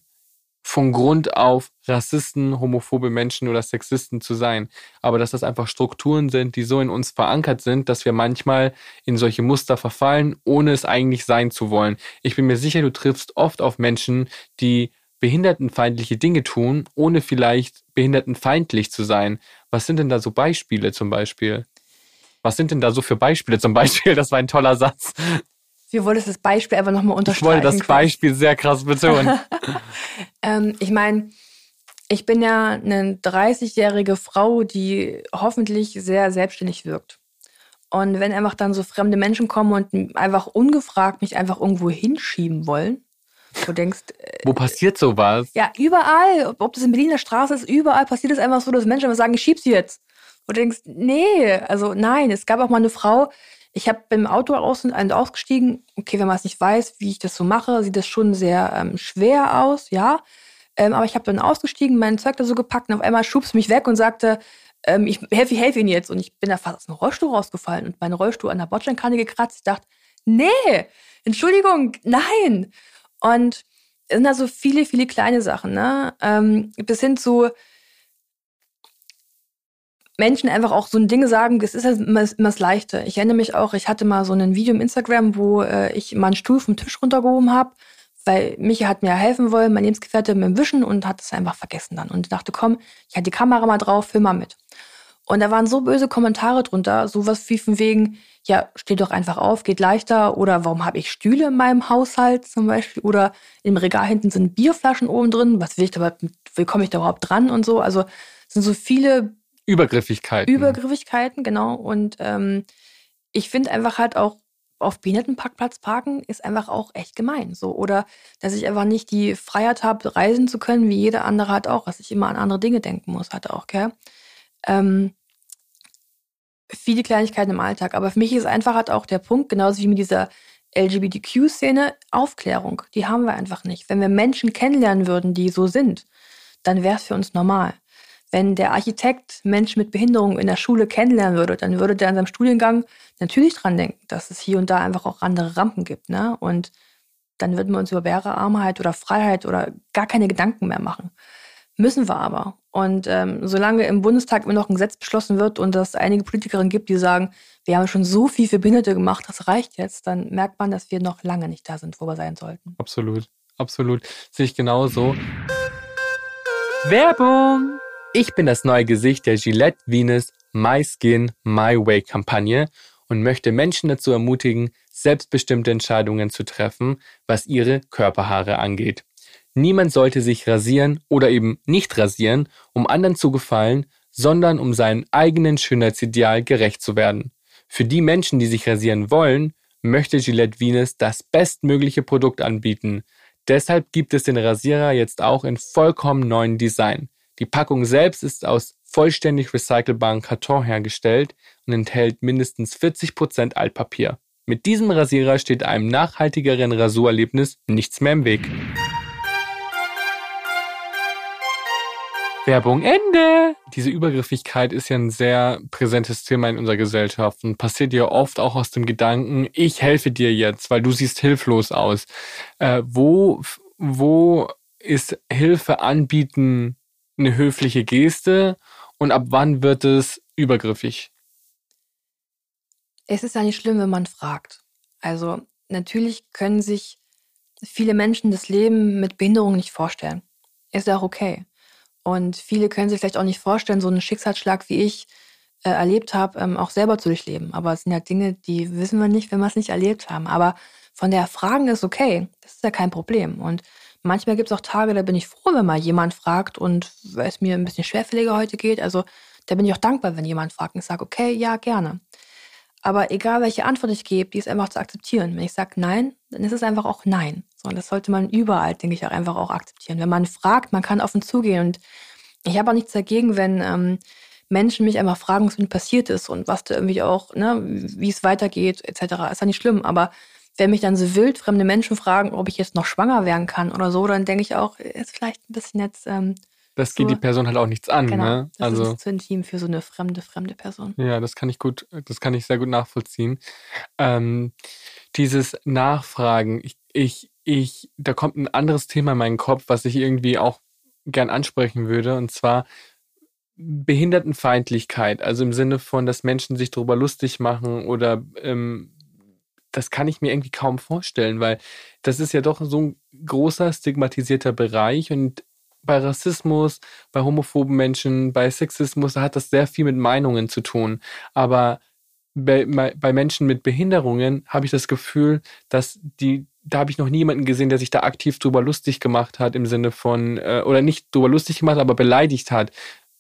von Grund auf Rassisten, homophobe Menschen oder Sexisten zu sein. Aber dass das einfach Strukturen sind, die so in uns verankert sind, dass wir manchmal in solche Muster verfallen, ohne es eigentlich sein zu wollen. Ich bin mir sicher, du triffst oft auf Menschen, die behindertenfeindliche Dinge tun, ohne vielleicht behindertenfeindlich zu sein. Was sind denn da so Beispiele zum Beispiel? Was sind denn da so für Beispiele zum Beispiel? Das war ein toller Satz. Wir wollten das Beispiel einfach nochmal unterstreichen. Ich wollte das Beispiel sehr krass betonen. ähm, ich meine, ich bin ja eine 30-jährige Frau, die hoffentlich sehr selbstständig wirkt. Und wenn einfach dann so fremde Menschen kommen und einfach ungefragt mich einfach irgendwo hinschieben wollen, Du denkst. Wo äh, passiert sowas? Ja, überall. Ob das in Berliner Straße ist, überall passiert es einfach so, dass Menschen einfach sagen, ich schieb sie jetzt. Und du denkst, nee, also nein. Es gab auch mal eine Frau, ich habe beim Auto aus und ausgestiegen. Okay, wenn man es nicht weiß, wie ich das so mache, sieht das schon sehr ähm, schwer aus, ja. Ähm, aber ich habe dann ausgestiegen, mein Zeug da so gepackt und auf einmal schubst mich weg und sagte, ähm, ich helfe, helfe Ihnen jetzt. Und ich bin da fast aus dem Rollstuhl rausgefallen und mein Rollstuhl an der Bordsteinkante gekratzt. Ich dachte, nee, Entschuldigung, nein. Und es sind da so viele, viele kleine Sachen, ne? Ähm, bis hin zu Menschen einfach auch so ein Ding sagen, das ist halt immer, immer das Leichte. Ich erinnere mich auch, ich hatte mal so ein Video im Instagram, wo äh, ich mal einen Stuhl vom Tisch runtergehoben habe, weil Michi hat mir helfen wollen, mein Lebensgefährte mit dem Wischen und hat es einfach vergessen dann. Und dachte, komm, ich hatte die Kamera mal drauf, film mal mit. Und da waren so böse Kommentare drunter, sowas wie von wegen, ja, steh doch einfach auf, geht leichter. Oder warum habe ich Stühle in meinem Haushalt zum Beispiel? Oder im Regal hinten sind Bierflaschen oben drin. Was will ich da, wie komme ich da überhaupt dran und so? Also es sind so viele Übergriffigkeiten. Übergriffigkeiten, genau. Und ähm, ich finde einfach halt auch, auf Behindertenparkplatz parken ist einfach auch echt gemein. So. Oder dass ich einfach nicht die Freiheit habe, reisen zu können, wie jeder andere hat auch, dass ich immer an andere Dinge denken muss, hat auch, gell? Ähm, viele Kleinigkeiten im Alltag. Aber für mich ist einfach halt auch der Punkt, genauso wie mit dieser LGBTQ-Szene, Aufklärung. Die haben wir einfach nicht. Wenn wir Menschen kennenlernen würden, die so sind, dann wäre es für uns normal. Wenn der Architekt Menschen mit Behinderung in der Schule kennenlernen würde, dann würde der in seinem Studiengang natürlich dran denken, dass es hier und da einfach auch andere Rampen gibt. Ne? Und dann würden wir uns über Bärearmheit oder Freiheit oder gar keine Gedanken mehr machen. Müssen wir aber. Und ähm, solange im Bundestag immer noch ein Gesetz beschlossen wird und es einige Politikerinnen gibt, die sagen, wir haben schon so viel für Behinderte gemacht, das reicht jetzt, dann merkt man, dass wir noch lange nicht da sind, wo wir sein sollten. Absolut, absolut. Sehe ich genauso. Werbung! Ich bin das neue Gesicht der Gillette Venus My Skin My Way Kampagne und möchte Menschen dazu ermutigen, selbstbestimmte Entscheidungen zu treffen, was ihre Körperhaare angeht. Niemand sollte sich rasieren oder eben nicht rasieren, um anderen zu gefallen, sondern um seinem eigenen Schönheitsideal gerecht zu werden. Für die Menschen, die sich rasieren wollen, möchte Gillette Venus das bestmögliche Produkt anbieten. Deshalb gibt es den Rasierer jetzt auch in vollkommen neuen Design. Die Packung selbst ist aus vollständig recycelbarem Karton hergestellt und enthält mindestens 40% Altpapier. Mit diesem Rasierer steht einem nachhaltigeren Rasurerlebnis nichts mehr im Weg. Werbung Ende. Diese Übergriffigkeit ist ja ein sehr präsentes Thema in unserer Gesellschaft und passiert ja oft auch aus dem Gedanken, ich helfe dir jetzt, weil du siehst hilflos aus. Äh, wo, wo ist Hilfe anbieten eine höfliche Geste und ab wann wird es übergriffig? Es ist ja nicht schlimm, wenn man fragt. Also natürlich können sich viele Menschen das Leben mit Behinderung nicht vorstellen. Ist ja auch okay. Und viele können sich vielleicht auch nicht vorstellen, so einen Schicksalsschlag wie ich äh, erlebt habe, ähm, auch selber zu durchleben. Aber es sind ja Dinge, die wissen wir nicht, wenn wir es nicht erlebt haben. Aber von der Fragen ist okay. Das ist ja kein Problem. Und manchmal gibt es auch Tage, da bin ich froh, wenn mal jemand fragt und weil es mir ein bisschen schwerfälliger heute geht. Also da bin ich auch dankbar, wenn jemand fragt und ich sage, okay, ja, gerne. Aber egal, welche Antwort ich gebe, die ist einfach zu akzeptieren. Wenn ich sage Nein, dann ist es einfach auch Nein. So, und das sollte man überall, denke ich, auch einfach auch akzeptieren. Wenn man fragt, man kann offen zugehen. Und ich habe auch nichts dagegen, wenn ähm, Menschen mich einfach fragen, was mit passiert ist und was da irgendwie auch, ne, wie es weitergeht, etc. Ist ja nicht schlimm. Aber wenn mich dann so wild fremde Menschen fragen, ob ich jetzt noch schwanger werden kann oder so, dann denke ich auch, ist vielleicht ein bisschen jetzt ähm, das so, geht die Person halt auch nichts an. Genau, ne? Das also, ist zu intim für so eine fremde, fremde Person. Ja, das kann ich gut, das kann ich sehr gut nachvollziehen. Ähm, dieses Nachfragen, ich, ich, ich, da kommt ein anderes Thema in meinen Kopf, was ich irgendwie auch gern ansprechen würde, und zwar Behindertenfeindlichkeit, also im Sinne von, dass Menschen sich darüber lustig machen oder ähm, das kann ich mir irgendwie kaum vorstellen, weil das ist ja doch so ein großer stigmatisierter Bereich und bei Rassismus, bei homophoben Menschen, bei Sexismus, da hat das sehr viel mit Meinungen zu tun. Aber bei, bei Menschen mit Behinderungen habe ich das Gefühl, dass die, da habe ich noch niemanden gesehen, der sich da aktiv drüber lustig gemacht hat, im Sinne von, äh, oder nicht drüber lustig gemacht, aber beleidigt hat.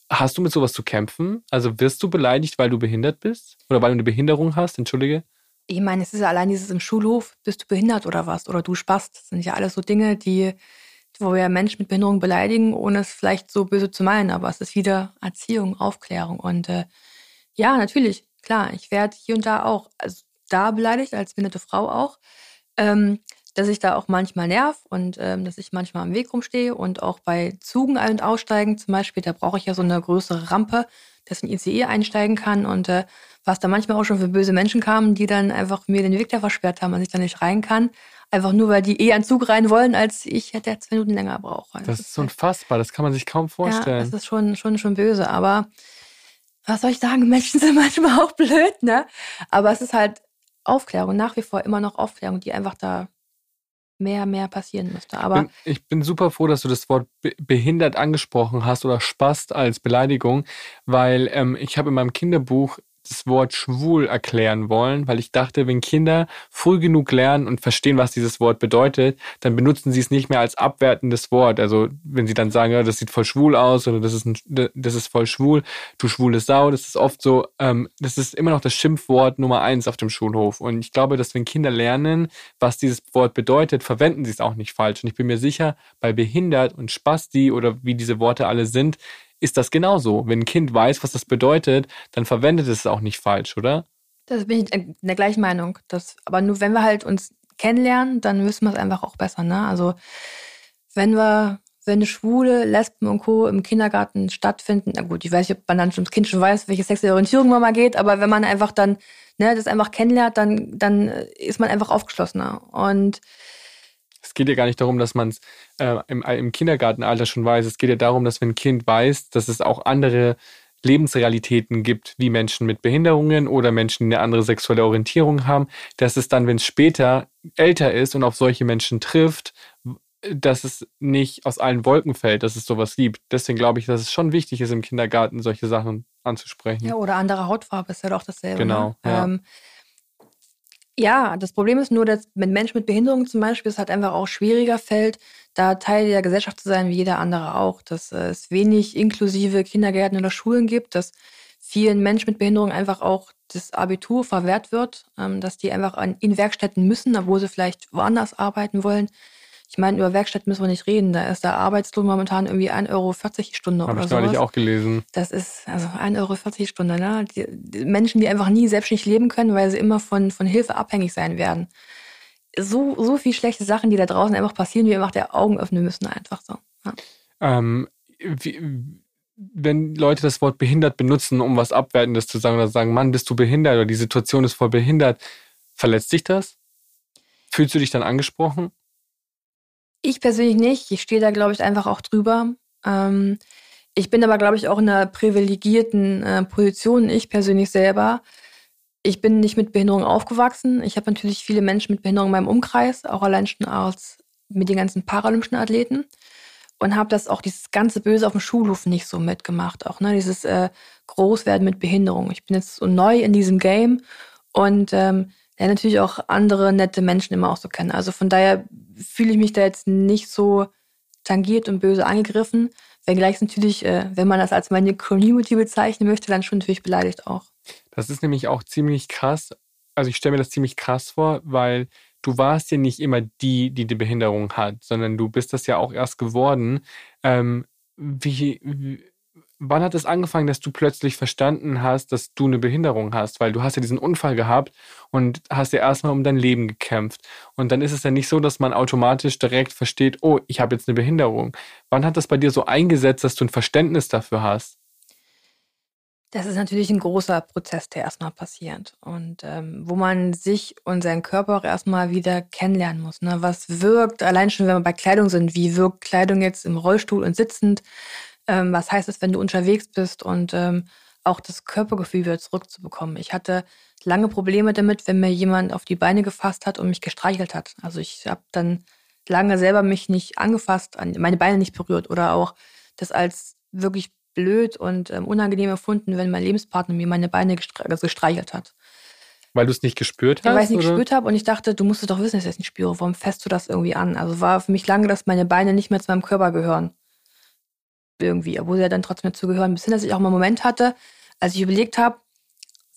Hast du mit sowas zu kämpfen? Also wirst du beleidigt, weil du behindert bist? Oder weil du eine Behinderung hast? Entschuldige. Ich meine, es ist ja allein dieses im Schulhof, bist du behindert oder was? Oder du spast. Das sind ja alles so Dinge, die wo wir Menschen mit Behinderung beleidigen, ohne es vielleicht so böse zu meinen, aber es ist wieder Erziehung, Aufklärung. Und äh, ja, natürlich, klar, ich werde hier und da auch, also da beleidigt, als behinderte Frau auch, ähm, dass ich da auch manchmal nerv und ähm, dass ich manchmal am Weg rumstehe und auch bei Zügen ein- und aussteigen zum Beispiel, da brauche ich ja so eine größere Rampe, dass ein ICE einsteigen kann und äh, was da manchmal auch schon für böse Menschen kamen, die dann einfach mir den Weg da versperrt haben, dass ich da nicht rein kann. Einfach nur, weil die eher einen Zug rein wollen, als ich hätte zwei Minuten länger brauche. Das, das ist unfassbar, das kann man sich kaum vorstellen. Ja, das ist schon, schon, schon böse. Aber was soll ich sagen, Menschen sind manchmal auch blöd, ne? Aber es ist halt Aufklärung, nach wie vor immer noch Aufklärung, die einfach da mehr, mehr passieren müsste. Aber ich bin, ich bin super froh, dass du das Wort behindert angesprochen hast oder Spast als Beleidigung, weil ähm, ich habe in meinem Kinderbuch das Wort schwul erklären wollen, weil ich dachte, wenn Kinder früh genug lernen und verstehen, was dieses Wort bedeutet, dann benutzen sie es nicht mehr als abwertendes Wort. Also wenn sie dann sagen, ja, das sieht voll schwul aus oder das ist, ein, das ist voll schwul, du schwule Sau, das ist oft so, ähm, das ist immer noch das Schimpfwort Nummer eins auf dem Schulhof. Und ich glaube, dass wenn Kinder lernen, was dieses Wort bedeutet, verwenden sie es auch nicht falsch. Und ich bin mir sicher, bei behindert und Spasti oder wie diese Worte alle sind, ist das genauso. Wenn ein Kind weiß, was das bedeutet, dann verwendet es auch nicht falsch, oder? Das bin ich in der gleichen Meinung. Das, aber nur wenn wir halt uns kennenlernen, dann wissen wir es einfach auch besser. Ne? Also wenn wir, wenn Schwule, Lesben und Co. im Kindergarten stattfinden, na gut, ich weiß nicht, ob man dann schon das Kind schon weiß, welche sexuelle Orientierung man mal geht, aber wenn man einfach dann ne, das einfach kennenlernt, dann, dann ist man einfach aufgeschlossener. Und es geht ja gar nicht darum, dass man es äh, im, im Kindergartenalter schon weiß. Es geht ja darum, dass wenn ein Kind weiß, dass es auch andere Lebensrealitäten gibt, wie Menschen mit Behinderungen oder Menschen, die eine andere sexuelle Orientierung haben, dass es dann, wenn es später älter ist und auf solche Menschen trifft, dass es nicht aus allen Wolken fällt, dass es sowas gibt. Deswegen glaube ich, dass es schon wichtig ist, im Kindergarten solche Sachen anzusprechen. Ja, oder andere Hautfarbe ist ja doch dasselbe. Genau. Ne? Ja. Ähm, ja, das Problem ist nur, dass mit Menschen mit Behinderung zum Beispiel es halt einfach auch schwieriger fällt, da Teil der Gesellschaft zu sein, wie jeder andere auch. Dass äh, es wenig inklusive Kindergärten oder Schulen gibt, dass vielen Menschen mit Behinderung einfach auch das Abitur verwehrt wird, ähm, dass die einfach in Werkstätten müssen, obwohl sie vielleicht woanders arbeiten wollen. Ich meine, über Werkstatt müssen wir nicht reden. Da ist der Arbeitslohn momentan irgendwie 1,40 Euro die Stunde Hab oder so. Habe ich auch gelesen. Das ist also 1,40 Euro die Stunde. Ne? Die, die Menschen, die einfach nie selbstständig leben können, weil sie immer von, von Hilfe abhängig sein werden. So, so viel schlechte Sachen, die da draußen einfach passieren, wie wir einfach der Augen öffnen müssen, einfach so. Ja. Ähm, wie, wenn Leute das Wort behindert benutzen, um was Abwertendes zu sagen oder sagen, Mann, bist du behindert oder die Situation ist voll behindert, verletzt dich das? Fühlst du dich dann angesprochen? Ich persönlich nicht. Ich stehe da, glaube ich, einfach auch drüber. Ähm, ich bin aber, glaube ich, auch in einer privilegierten äh, Position, ich persönlich selber. Ich bin nicht mit Behinderung aufgewachsen. Ich habe natürlich viele Menschen mit Behinderung in meinem Umkreis, auch allein schon als mit den ganzen paralympischen Athleten. Und habe das auch dieses ganze Böse auf dem Schulhof nicht so mitgemacht. Auch ne, dieses äh, Großwerden mit Behinderung. Ich bin jetzt so neu in diesem Game und ähm, ja, natürlich auch andere nette Menschen immer auch so kennen. Also von daher fühle ich mich da jetzt nicht so tangiert und böse angegriffen. Wenngleich natürlich, äh, wenn man das als meine Community bezeichnen möchte, dann schon natürlich beleidigt auch. Das ist nämlich auch ziemlich krass. Also ich stelle mir das ziemlich krass vor, weil du warst ja nicht immer die, die die Behinderung hat, sondern du bist das ja auch erst geworden. Ähm, wie, wie, wann hat es angefangen, dass du plötzlich verstanden hast, dass du eine Behinderung hast? Weil du hast ja diesen Unfall gehabt und hast ja erstmal um dein Leben gekämpft. Und dann ist es ja nicht so, dass man automatisch direkt versteht, oh, ich habe jetzt eine Behinderung. Wann hat das bei dir so eingesetzt, dass du ein Verständnis dafür hast? Das ist natürlich ein großer Prozess, der erstmal passiert und ähm, wo man sich und seinen Körper auch erstmal wieder kennenlernen muss. Ne? Was wirkt, allein schon, wenn wir bei Kleidung sind, wie wirkt Kleidung jetzt im Rollstuhl und sitzend? Ähm, was heißt es, wenn du unterwegs bist und ähm, auch das Körpergefühl wieder zurückzubekommen. Ich hatte lange Probleme damit, wenn mir jemand auf die Beine gefasst hat und mich gestreichelt hat. Also ich habe dann lange selber mich nicht angefasst, meine Beine nicht berührt oder auch das als wirklich blöd und ähm, unangenehm erfunden, wenn mein Lebenspartner mir meine Beine also gestreichelt hat. Weil du es nicht gespürt hast? Ja, weil ich es nicht oder? gespürt habe und ich dachte, du musst es doch wissen, dass ich es nicht spüre. Warum fässt du das irgendwie an? Also war für mich lange, dass meine Beine nicht mehr zu meinem Körper gehören irgendwie, obwohl sie ja dann trotzdem dazugehören, bis hin, dass ich auch mal einen Moment hatte, als ich überlegt habe,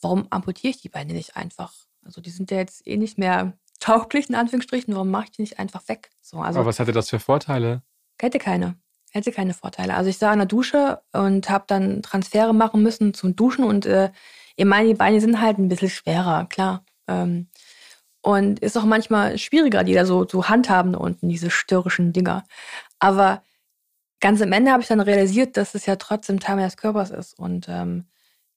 warum amputiere ich die Beine nicht einfach? Also die sind ja jetzt eh nicht mehr tauglich, in Anführungsstrichen, warum mache ich die nicht einfach weg? So, also, Aber was hatte das für Vorteile? Hätte keine. Hätte keine Vorteile. Also ich sah in der Dusche und habe dann Transfere machen müssen zum Duschen und äh, ich meine, die Beine sind halt ein bisschen schwerer, klar. Ähm, und ist auch manchmal schwieriger, die da so, so handhaben unten, diese störrischen Dinger. Aber ganz am Ende habe ich dann realisiert, dass es ja trotzdem Teil meines Körpers ist. Und ähm,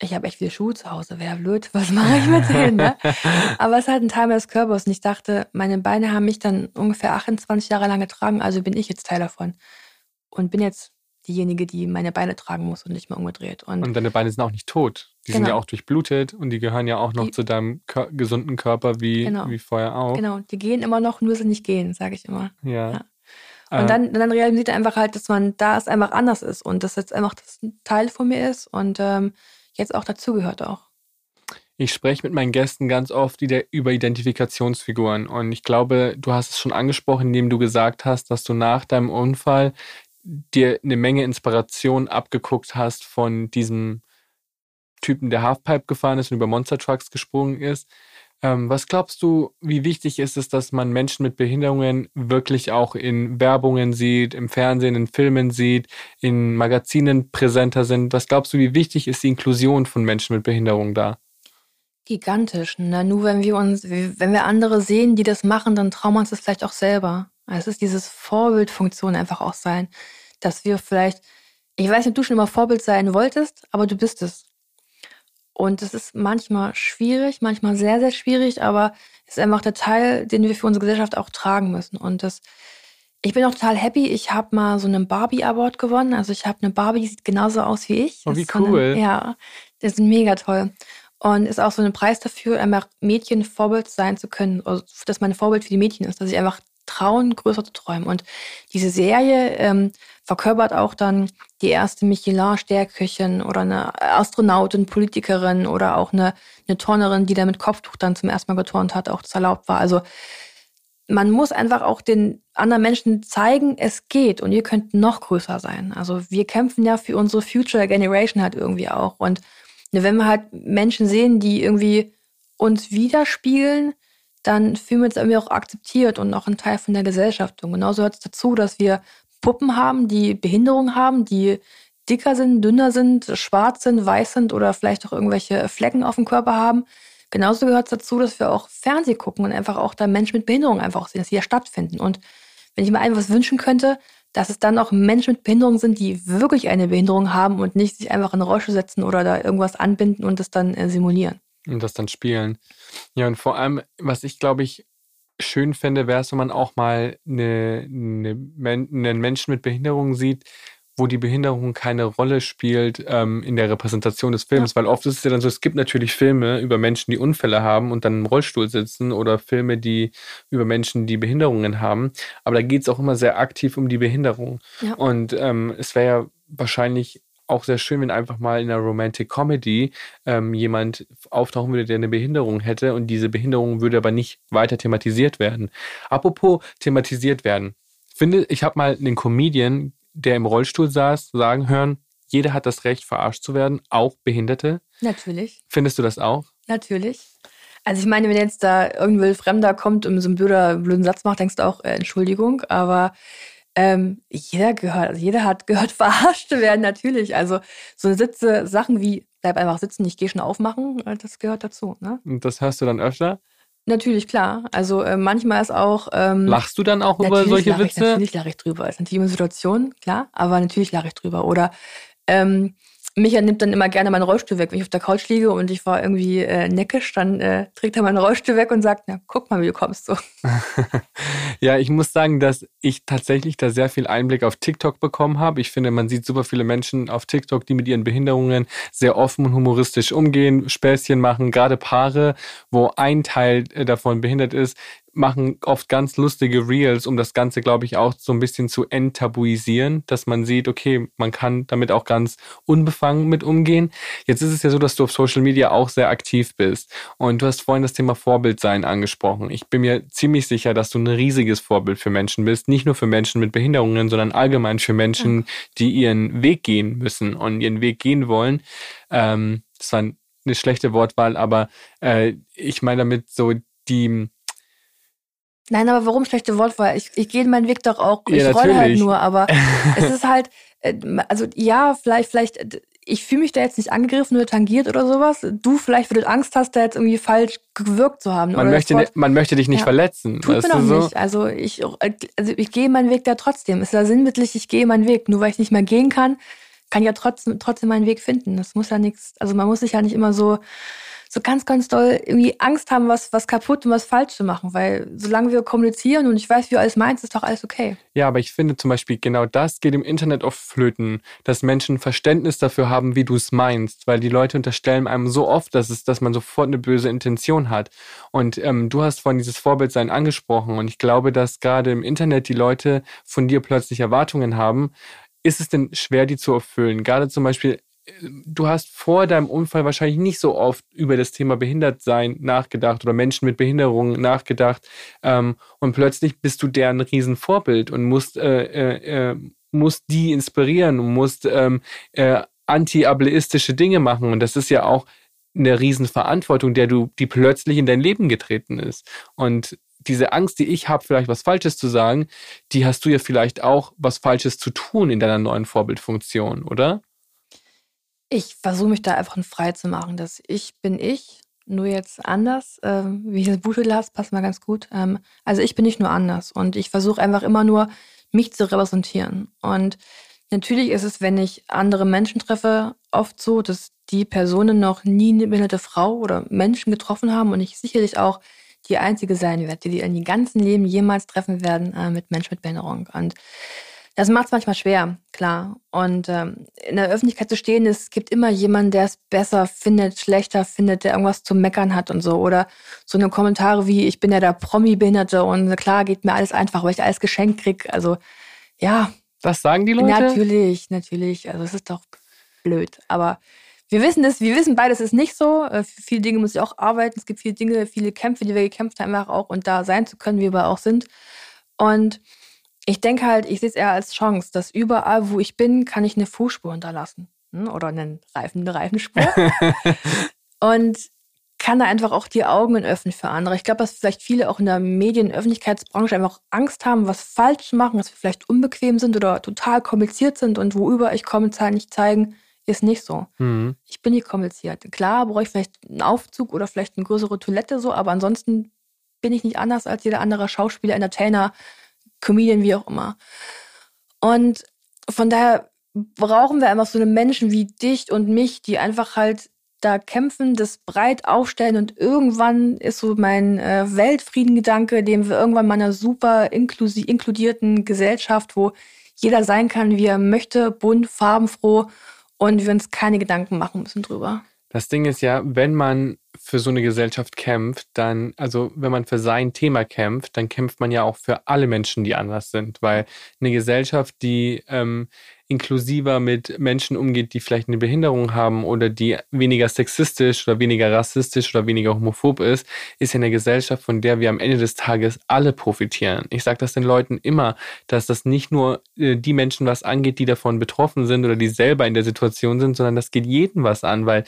ich habe echt viele Schuhe zu Hause. Wäre blöd, was mache ich mit denen? Ne? Aber es ist halt ein Teil meines Körpers. Und ich dachte, meine Beine haben mich dann ungefähr 28 Jahre lang getragen, also bin ich jetzt Teil davon. Und bin jetzt diejenige, die meine Beine tragen muss und nicht mehr umgedreht. Und, und deine Beine sind auch nicht tot. Die genau. sind ja auch durchblutet und die gehören ja auch noch die, zu deinem gesunden Körper wie, genau. wie vorher auch. Genau, die gehen immer noch, nur sie nicht gehen, sage ich immer. Ja. ja. Und dann, dann realisiert er einfach halt, dass man da es einfach anders ist und dass jetzt einfach das ein Teil von mir ist und ähm, jetzt auch dazugehört auch. Ich spreche mit meinen Gästen ganz oft über Identifikationsfiguren und ich glaube, du hast es schon angesprochen, indem du gesagt hast, dass du nach deinem Unfall dir eine Menge Inspiration abgeguckt hast von diesem Typen, der Halfpipe gefahren ist und über Monster Trucks gesprungen ist. Ähm, was glaubst du, wie wichtig ist es, dass man Menschen mit Behinderungen wirklich auch in Werbungen sieht, im Fernsehen, in Filmen sieht, in Magazinen präsenter sind? Was glaubst du, wie wichtig ist die Inklusion von Menschen mit Behinderung da? Gigantisch. Ne? Nur wenn wir uns, wenn wir andere sehen, die das machen, dann trauen wir uns das vielleicht auch selber. Es ist dieses Vorbildfunktion einfach auch sein, dass wir vielleicht, ich weiß nicht, ob du schon immer Vorbild sein wolltest, aber du bist es. Und es ist manchmal schwierig, manchmal sehr, sehr schwierig, aber es ist einfach der Teil, den wir für unsere Gesellschaft auch tragen müssen. Und das, ich bin auch total happy. Ich habe mal so einen Barbie Award gewonnen. Also ich habe eine Barbie, die sieht genauso aus wie ich. Oh, wie cool. Eine, ja, das ist mega toll. Und ist auch so ein Preis dafür, einfach Mädchen Vorbild sein zu können. Also, dass mein Vorbild für die Mädchen ist, dass ich einfach trauen, größer zu träumen. Und diese Serie ähm, verkörpert auch dann die erste Michelin-Sternköchin oder eine Astronautin, Politikerin oder auch eine, eine Turnerin, die da mit Kopftuch dann zum ersten Mal geturnt hat, auch das erlaubt war. Also man muss einfach auch den anderen Menschen zeigen, es geht und ihr könnt noch größer sein. Also wir kämpfen ja für unsere Future Generation halt irgendwie auch. Und wenn wir halt Menschen sehen, die irgendwie uns widerspiegeln, dann fühlen wir uns irgendwie auch akzeptiert und auch ein Teil von der Gesellschaft. Und genauso hört es dazu, dass wir Puppen haben, die Behinderung haben, die dicker sind, dünner sind, schwarz sind, weiß sind oder vielleicht auch irgendwelche Flecken auf dem Körper haben. Genauso gehört es dazu, dass wir auch Fernseh gucken und einfach auch da Menschen mit Behinderung einfach sehen, dass sie ja stattfinden. Und wenn ich mir einfach was wünschen könnte, dass es dann auch Menschen mit Behinderung sind, die wirklich eine Behinderung haben und nicht sich einfach in Rollstuhl setzen oder da irgendwas anbinden und das dann äh, simulieren. Und das dann spielen. Ja, und vor allem, was ich glaube ich schön fände, wäre es, wenn man auch mal eine, eine, einen Menschen mit Behinderung sieht, wo die Behinderung keine Rolle spielt ähm, in der Repräsentation des Films. Ja. Weil oft ist es ja dann so, es gibt natürlich Filme über Menschen, die Unfälle haben und dann im Rollstuhl sitzen oder Filme, die über Menschen, die Behinderungen haben. Aber da geht es auch immer sehr aktiv um die Behinderung. Ja. Und ähm, es wäre ja wahrscheinlich auch sehr schön, wenn einfach mal in einer Romantic Comedy ähm, jemand auftauchen würde, der eine Behinderung hätte und diese Behinderung würde aber nicht weiter thematisiert werden. Apropos thematisiert werden. Finde, ich habe mal einen Comedian der im Rollstuhl saß, sagen hören, jeder hat das Recht, verarscht zu werden, auch Behinderte? Natürlich. Findest du das auch? Natürlich. Also ich meine, wenn jetzt da irgendein Fremder kommt und so einen blöden, blöden Satz macht, denkst du auch, äh, Entschuldigung, aber ähm, jeder gehört, also jeder hat gehört, verarscht zu werden, natürlich. Also so Sitze, Sachen wie, bleib einfach sitzen, ich gehe schon aufmachen, äh, das gehört dazu. Ne? Und das hörst du dann öfter? Natürlich, klar. Also äh, manchmal ist auch. Ähm, Lachst du dann auch über solche Witze? Ich, natürlich lache ich drüber. Ist natürlich eine Situation, klar, aber natürlich lache ich drüber. Oder ähm, Micha nimmt dann immer gerne meinen Rollstuhl weg. Wenn ich auf der Couch liege und ich war irgendwie äh, neckisch, dann äh, trägt er meinen Rollstuhl weg und sagt, na, guck mal, wie du kommst so. ja, ich muss sagen, dass ich tatsächlich da sehr viel Einblick auf TikTok bekommen habe. Ich finde, man sieht super viele Menschen auf TikTok, die mit ihren Behinderungen sehr offen und humoristisch umgehen, Späßchen machen, gerade Paare, wo ein Teil äh, davon behindert ist, machen oft ganz lustige Reels, um das Ganze, glaube ich, auch so ein bisschen zu enttabuisieren, dass man sieht, okay, man kann damit auch ganz unbefangen mit umgehen. Jetzt ist es ja so, dass du auf Social Media auch sehr aktiv bist und du hast vorhin das Thema Vorbildsein angesprochen. Ich bin mir ziemlich sicher, dass du ein riesiges Vorbild für Menschen bist, nicht nur für Menschen mit Behinderungen, sondern allgemein für Menschen, die ihren Weg gehen müssen und ihren Weg gehen wollen. Ähm, das war eine schlechte Wortwahl, aber äh, ich meine damit so die Nein, aber warum schlechte Wortwahl? Ich, ich gehe meinen Weg doch auch. Ich ja, rolle halt nur, aber es ist halt, äh, also ja, vielleicht, vielleicht, ich fühle mich da jetzt nicht angegriffen oder tangiert oder sowas. Du vielleicht, weil du Angst hast, da jetzt irgendwie falsch gewirkt zu haben. Man, möchte, Wort, man möchte dich nicht ja, verletzen. Tut mir doch so? nicht. Also ich, also ich gehe meinen Weg da trotzdem. Es ist ja sinnbildlich, ich gehe meinen Weg. Nur weil ich nicht mehr gehen kann, kann ich ja trotzdem, trotzdem meinen Weg finden. Das muss ja nichts, also man muss sich ja nicht immer so so ganz, ganz doll irgendwie Angst haben, was, was kaputt und was falsch zu machen. Weil solange wir kommunizieren und ich weiß, wie du alles meinst, ist doch alles okay. Ja, aber ich finde zum Beispiel, genau das geht im Internet oft flöten, dass Menschen Verständnis dafür haben, wie du es meinst, weil die Leute unterstellen einem so oft, dass, es, dass man sofort eine böse Intention hat. Und ähm, du hast vorhin dieses Vorbildsein angesprochen und ich glaube, dass gerade im Internet die Leute von dir plötzlich Erwartungen haben, ist es denn schwer, die zu erfüllen? Gerade zum Beispiel du hast vor deinem Unfall wahrscheinlich nicht so oft über das Thema Behindertsein nachgedacht oder Menschen mit Behinderungen nachgedacht. Ähm, und plötzlich bist du deren Riesenvorbild und musst, äh, äh, äh, musst die inspirieren und musst ähm, äh, anti-ableistische Dinge machen. Und das ist ja auch eine Riesenverantwortung, der du, die plötzlich in dein Leben getreten ist. Und diese Angst, die ich habe, vielleicht was Falsches zu sagen, die hast du ja vielleicht auch, was Falsches zu tun in deiner neuen Vorbildfunktion, oder? Ich versuche mich da einfach frei zu machen, dass ich bin ich, nur jetzt anders. Ähm, wie ich das Buch las, passt mal ganz gut. Ähm, also ich bin nicht nur anders und ich versuche einfach immer nur, mich zu repräsentieren. Und natürlich ist es, wenn ich andere Menschen treffe, oft so, dass die Personen noch nie eine behinderte Frau oder Menschen getroffen haben und ich sicherlich auch die einzige sein werde, die die in ihrem ganzen Leben jemals treffen werden äh, mit Menschen mit Behinderung. Und das macht es manchmal schwer, klar. Und ähm, in der Öffentlichkeit zu stehen, es gibt immer jemanden, der es besser findet, schlechter findet, der irgendwas zu meckern hat und so. Oder so eine Kommentare wie, ich bin ja der Promi-Behinderte und klar geht mir alles einfach, weil ich alles geschenkt krieg. Also ja. Was sagen die Leute? Natürlich, natürlich. Also es ist doch blöd. Aber wir wissen es, wir wissen beides ist nicht so. Für äh, viele Dinge muss ich auch arbeiten. Es gibt viele Dinge, viele Kämpfe, die wir gekämpft haben, einfach auch und da sein zu können, wie wir auch sind. Und ich denke halt, ich sehe es eher als Chance, dass überall, wo ich bin, kann ich eine Fußspur hinterlassen. Hm? Oder einen Reifen, eine Reifenspur. und kann da einfach auch die Augen öffnen für andere. Ich glaube, dass vielleicht viele auch in der Medienöffentlichkeitsbranche einfach Angst haben, was falsch zu machen, dass wir vielleicht unbequem sind oder total kompliziert sind und worüber ich komme, nicht zeigen, ist nicht so. Mhm. Ich bin nicht kompliziert. Klar brauche ich vielleicht einen Aufzug oder vielleicht eine größere Toilette so, aber ansonsten bin ich nicht anders als jeder andere Schauspieler, Entertainer, Comedian, wie auch immer. Und von daher brauchen wir einfach so eine Menschen wie dich und mich, die einfach halt da kämpfen, das breit aufstellen und irgendwann ist so mein äh, Weltfriedengedanke, dem wir irgendwann mal einer super inkludierten Gesellschaft, wo jeder sein kann, wie er möchte, bunt, farbenfroh und wir uns keine Gedanken machen müssen drüber. Das Ding ist ja, wenn man für so eine Gesellschaft kämpft, dann, also wenn man für sein Thema kämpft, dann kämpft man ja auch für alle Menschen, die anders sind, weil eine Gesellschaft, die ähm, inklusiver mit Menschen umgeht, die vielleicht eine Behinderung haben oder die weniger sexistisch oder weniger rassistisch oder weniger homophob ist, ist ja eine Gesellschaft, von der wir am Ende des Tages alle profitieren. Ich sage das den Leuten immer, dass das nicht nur äh, die Menschen was angeht, die davon betroffen sind oder die selber in der Situation sind, sondern das geht jeden was an, weil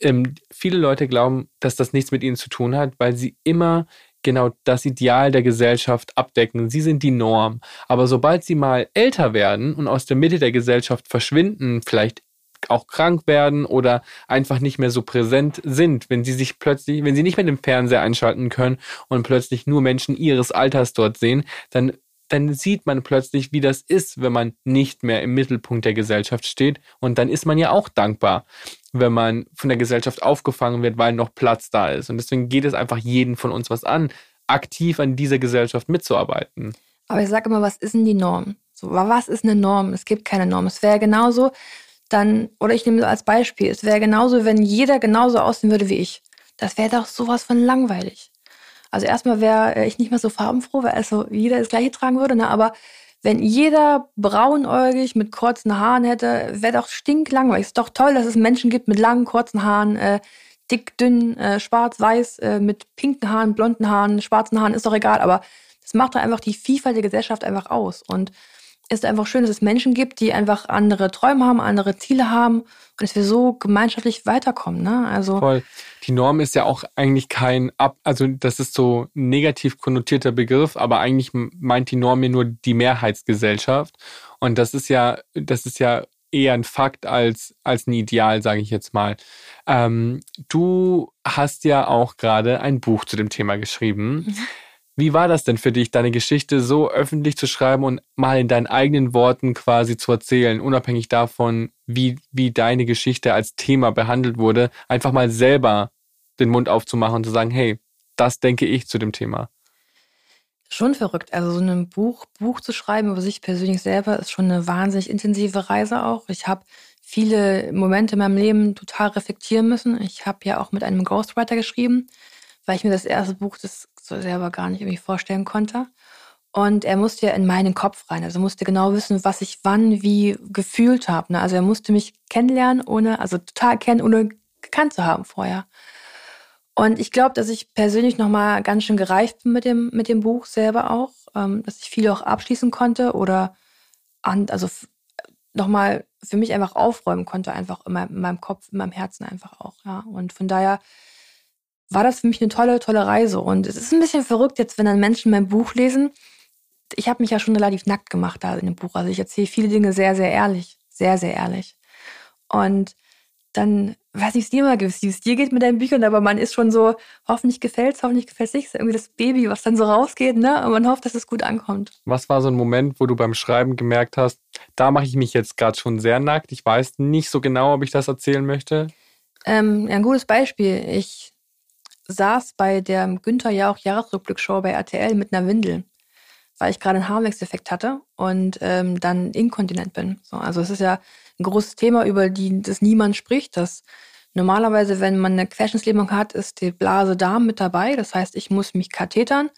ähm, viele Leute glauben, dass das nichts mit ihnen zu tun hat, weil sie immer genau das Ideal der Gesellschaft abdecken. Sie sind die Norm. Aber sobald sie mal älter werden und aus der Mitte der Gesellschaft verschwinden, vielleicht auch krank werden oder einfach nicht mehr so präsent sind, wenn sie sich plötzlich, wenn sie nicht mehr den Fernseher einschalten können und plötzlich nur Menschen ihres Alters dort sehen, dann dann sieht man plötzlich, wie das ist, wenn man nicht mehr im Mittelpunkt der Gesellschaft steht. Und dann ist man ja auch dankbar, wenn man von der Gesellschaft aufgefangen wird, weil noch Platz da ist. Und deswegen geht es einfach jeden von uns was an, aktiv an dieser Gesellschaft mitzuarbeiten. Aber ich sage immer, was ist denn die Norm? So, was ist eine Norm? Es gibt keine Norm. Es wäre genauso, dann, oder ich nehme das als Beispiel, es wäre genauso, wenn jeder genauso aussehen würde wie ich. Das wäre doch sowas von langweilig. Also erstmal wäre ich nicht mehr so farbenfroh, weil also jeder das gleiche tragen würde, ne? aber wenn jeder braunäugig mit kurzen Haaren hätte, wäre doch stinklangweilig. Ist doch toll, dass es Menschen gibt mit langen, kurzen Haaren, äh, dick, dünn, äh, schwarz, weiß, äh, mit pinken Haaren, blonden Haaren, schwarzen Haaren, ist doch egal. Aber das macht doch einfach die Vielfalt der Gesellschaft einfach aus. Und ist einfach schön, dass es Menschen gibt, die einfach andere Träume haben, andere Ziele haben und dass wir so gemeinschaftlich weiterkommen. Ne? Also Voll. Die Norm ist ja auch eigentlich kein Ab, also das ist so ein negativ konnotierter Begriff, aber eigentlich meint die Norm ja nur die Mehrheitsgesellschaft. Und das ist ja, das ist ja eher ein Fakt als, als ein Ideal, sage ich jetzt mal. Ähm, du hast ja auch gerade ein Buch zu dem Thema geschrieben. Wie war das denn für dich, deine Geschichte so öffentlich zu schreiben und mal in deinen eigenen Worten quasi zu erzählen, unabhängig davon, wie, wie deine Geschichte als Thema behandelt wurde, einfach mal selber den Mund aufzumachen und zu sagen, hey, das denke ich zu dem Thema? Schon verrückt. Also so ein Buch, Buch zu schreiben über sich persönlich selber ist schon eine wahnsinnig intensive Reise auch. Ich habe viele Momente in meinem Leben total reflektieren müssen. Ich habe ja auch mit einem Ghostwriter geschrieben, weil ich mir das erste Buch des so selber gar nicht irgendwie vorstellen konnte. Und er musste ja in meinen Kopf rein. Also musste genau wissen, was ich wann wie gefühlt habe. Ne? Also er musste mich kennenlernen, ohne, also total kennen, ohne gekannt zu haben vorher. Und ich glaube, dass ich persönlich nochmal ganz schön gereift bin mit dem, mit dem Buch selber auch, ähm, dass ich viele auch abschließen konnte oder an, also nochmal für mich einfach aufräumen konnte, einfach in meinem, in meinem Kopf, in meinem Herzen einfach auch. Ja. Und von daher war das für mich eine tolle, tolle Reise. Und es ist ein bisschen verrückt jetzt, wenn dann Menschen mein Buch lesen. Ich habe mich ja schon relativ nackt gemacht da in dem Buch. Also ich erzähle viele Dinge sehr, sehr ehrlich. Sehr, sehr ehrlich. Und dann, weiß wie es dir mal wie es dir geht mit deinen Büchern, aber man ist schon so, hoffentlich gefällt es, hoffentlich gefällt es nicht. irgendwie das Baby, was dann so rausgeht, ne? Und man hofft, dass es gut ankommt. Was war so ein Moment, wo du beim Schreiben gemerkt hast, da mache ich mich jetzt gerade schon sehr nackt. Ich weiß nicht so genau, ob ich das erzählen möchte. Ähm, ja, ein gutes Beispiel. Ich saß bei der Günther Jauch Jahresrückblickshow bei RTL mit einer Windel, weil ich gerade einen Harnwechseleffekt hatte und ähm, dann inkontinent bin. So, also es ist ja ein großes Thema, über die das niemand spricht. Dass normalerweise, wenn man eine Querschnittslähmung hat, ist die Blase Darm mit dabei. Das heißt, ich muss mich kathetern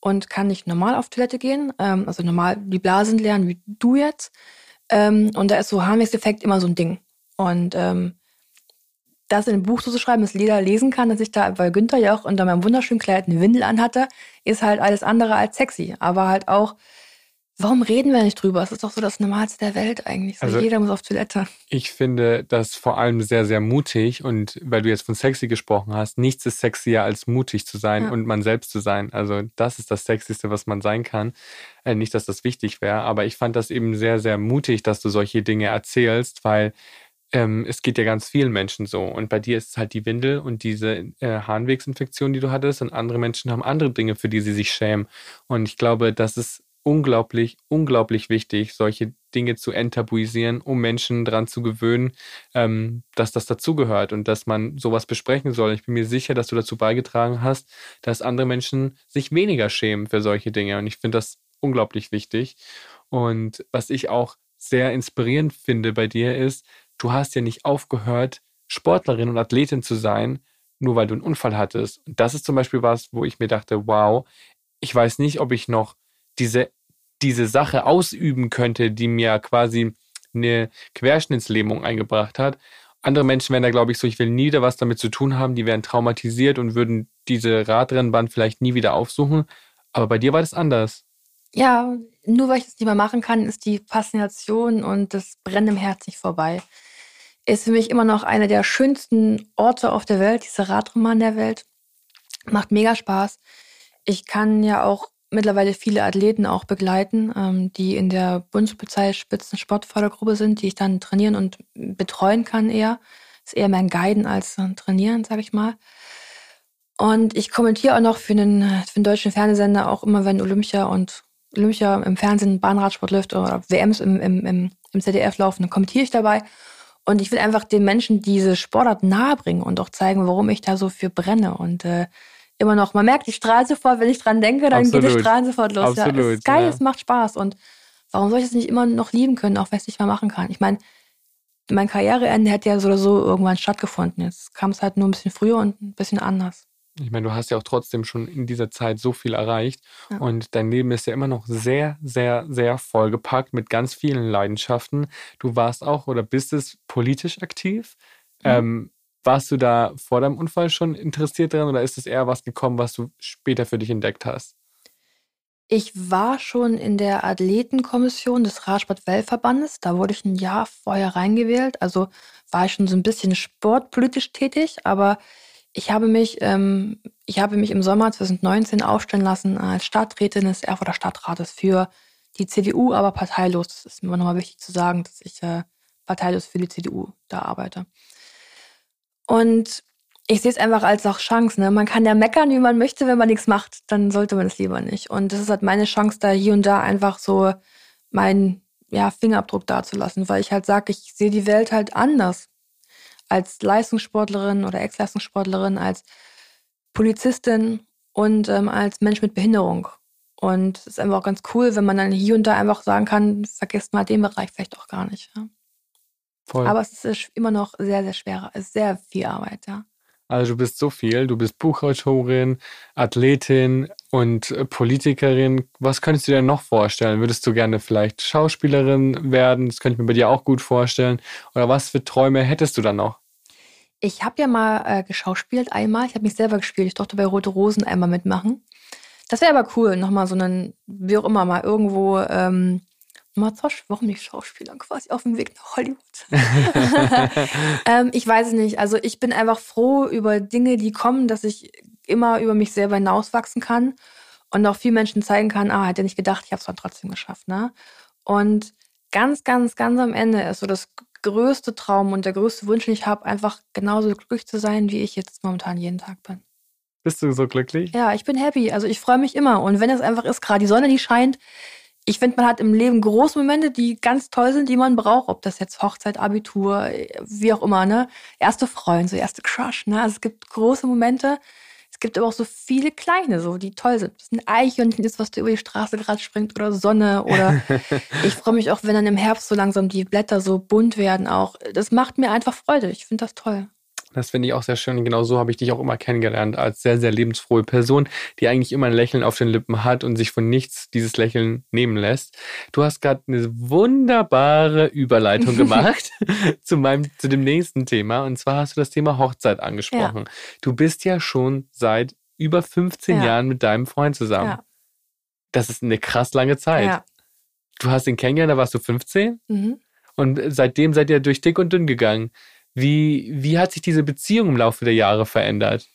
und kann nicht normal auf Toilette gehen. Ähm, also normal die Blasen leeren wie du jetzt. Ähm, und da ist so Harnwechseleffekt immer so ein Ding. Und ähm, das in ein Buch so zu schreiben, dass jeder lesen kann, dass ich da, weil Günther ja auch unter meinem wunderschönen Kleid eine Windel anhatte, ist halt alles andere als sexy. Aber halt auch, warum reden wir nicht drüber? Es ist doch so das Normalste der Welt eigentlich. So, also, jeder muss auf Toilette. Ich finde das vor allem sehr, sehr mutig. Und weil du jetzt von sexy gesprochen hast, nichts ist sexier als mutig zu sein ja. und man selbst zu sein. Also das ist das Sexyste, was man sein kann. Äh, nicht, dass das wichtig wäre, aber ich fand das eben sehr, sehr mutig, dass du solche Dinge erzählst, weil ähm, es geht ja ganz vielen Menschen so. Und bei dir ist es halt die Windel und diese äh, Harnwegsinfektion, die du hattest. Und andere Menschen haben andere Dinge, für die sie sich schämen. Und ich glaube, das ist unglaublich, unglaublich wichtig, solche Dinge zu enttabuisieren, um Menschen daran zu gewöhnen, ähm, dass das dazugehört und dass man sowas besprechen soll. Ich bin mir sicher, dass du dazu beigetragen hast, dass andere Menschen sich weniger schämen für solche Dinge. Und ich finde das unglaublich wichtig. Und was ich auch sehr inspirierend finde bei dir ist, du hast ja nicht aufgehört, Sportlerin und Athletin zu sein, nur weil du einen Unfall hattest. Und das ist zum Beispiel was, wo ich mir dachte, wow, ich weiß nicht, ob ich noch diese, diese Sache ausüben könnte, die mir quasi eine Querschnittslähmung eingebracht hat. Andere Menschen wären da, glaube ich, so, ich will nie wieder was damit zu tun haben, die wären traumatisiert und würden diese Radrennbahn vielleicht nie wieder aufsuchen. Aber bei dir war das anders. Ja, nur weil ich es nicht mehr machen kann, ist die Faszination und das Brennen im Herz nicht vorbei. Ist für mich immer noch einer der schönsten Orte auf der Welt, diese Radroman der Welt. Macht mega Spaß. Ich kann ja auch mittlerweile viele Athleten auch begleiten, ähm, die in der Bundespolizei Spitzensportfördergruppe sind, die ich dann trainieren und betreuen kann eher. Ist eher mehr ein Guiden als ein Trainieren, sag ich mal. Und ich kommentiere auch noch für einen, für einen deutschen Fernsehsender auch immer, wenn Olympia und Olympia im Fernsehen Bahnradsport läuft oder WMs im, im, im, im ZDF laufen, dann kommentiere ich dabei. Und ich will einfach den Menschen diese Sportart nahebringen und auch zeigen, warum ich da so für brenne. Und äh, immer noch, man merkt, ich strahle sofort, wenn ich dran denke, dann Absolut. geht das Strahlen sofort los. Absolut, ja, es ist geil, ja. es macht Spaß. Und warum soll ich es nicht immer noch lieben können, auch wenn ich es nicht mehr machen kann? Ich meine, mein Karriereende hätte ja so oder so irgendwann stattgefunden. Jetzt kam es halt nur ein bisschen früher und ein bisschen anders. Ich meine, du hast ja auch trotzdem schon in dieser Zeit so viel erreicht ja. und dein Leben ist ja immer noch sehr, sehr, sehr vollgepackt mit ganz vielen Leidenschaften. Du warst auch oder bist es politisch aktiv. Mhm. Ähm, warst du da vor deinem Unfall schon interessiert daran oder ist es eher was gekommen, was du später für dich entdeckt hast? Ich war schon in der Athletenkommission des Radsport-Weltverbandes. Da wurde ich ein Jahr vorher reingewählt. Also war ich schon so ein bisschen sportpolitisch tätig, aber ich habe mich, ähm, ich habe mich im Sommer 2019 aufstellen lassen als Stadträtin des Erfurter Stadtrates für die CDU, aber parteilos. Das ist mir nochmal wichtig zu sagen, dass ich äh, parteilos für die CDU da arbeite. Und ich sehe es einfach als auch Chance. Ne? Man kann ja meckern, wie man möchte, wenn man nichts macht, dann sollte man es lieber nicht. Und das ist halt meine Chance, da hier und da einfach so meinen ja, Fingerabdruck dazulassen, weil ich halt sage, ich sehe die Welt halt anders als Leistungssportlerin oder Ex-Leistungssportlerin, als Polizistin und ähm, als Mensch mit Behinderung. Und es ist einfach auch ganz cool, wenn man dann hier und da einfach sagen kann, vergesst mal den Bereich vielleicht auch gar nicht. Ja. Voll. Aber es ist immer noch sehr, sehr schwer. Es ist sehr viel Arbeit, ja. Also du bist so viel. Du bist Buchautorin, Athletin und äh, Politikerin. Was könntest du dir noch vorstellen? Würdest du gerne vielleicht Schauspielerin werden? Das könnte ich mir bei dir auch gut vorstellen. Oder was für Träume hättest du dann noch? Ich habe ja mal äh, geschauspielt einmal. Ich habe mich selber gespielt. Ich durfte bei Rote Rosen einmal mitmachen. Das wäre aber cool, nochmal so einen, wie auch immer, mal irgendwo ähm, mal warum nicht Schauspielern quasi auf dem Weg nach Hollywood? ähm, ich weiß es nicht. Also ich bin einfach froh über Dinge, die kommen, dass ich immer über mich selber hinauswachsen kann und auch vielen Menschen zeigen kann, ah, hätte nicht gedacht, ich habe es dann trotzdem geschafft. Ne? Und ganz, ganz, ganz am Ende ist so das größte Traum und der größte Wunsch, den ich habe, einfach genauso glücklich zu sein, wie ich jetzt momentan jeden Tag bin. Bist du so glücklich? Ja, ich bin happy. Also ich freue mich immer. Und wenn es einfach ist, gerade die Sonne, die scheint, ich finde, man hat im Leben große Momente, die ganz toll sind, die man braucht. Ob das jetzt Hochzeit, Abitur, wie auch immer, ne? Erste Freunde, so erste Crush, ne? Also es gibt große Momente. Es gibt aber auch so viele kleine, so, die toll sind. Das ist ein Eichhörnchen ist, was da über die Straße gerade springt oder Sonne oder ich freue mich auch, wenn dann im Herbst so langsam die Blätter so bunt werden auch. Das macht mir einfach Freude. Ich finde das toll. Das finde ich auch sehr schön. Und genau so habe ich dich auch immer kennengelernt, als sehr, sehr lebensfrohe Person, die eigentlich immer ein Lächeln auf den Lippen hat und sich von nichts dieses Lächeln nehmen lässt. Du hast gerade eine wunderbare Überleitung gemacht zu meinem, zu dem nächsten Thema. Und zwar hast du das Thema Hochzeit angesprochen. Ja. Du bist ja schon seit über 15 ja. Jahren mit deinem Freund zusammen. Ja. Das ist eine krass lange Zeit. Du hast ihn kennengelernt, da warst du 15. Mhm. Und seitdem seid ihr durch dick und dünn gegangen. Wie, wie hat sich diese Beziehung im Laufe der Jahre verändert?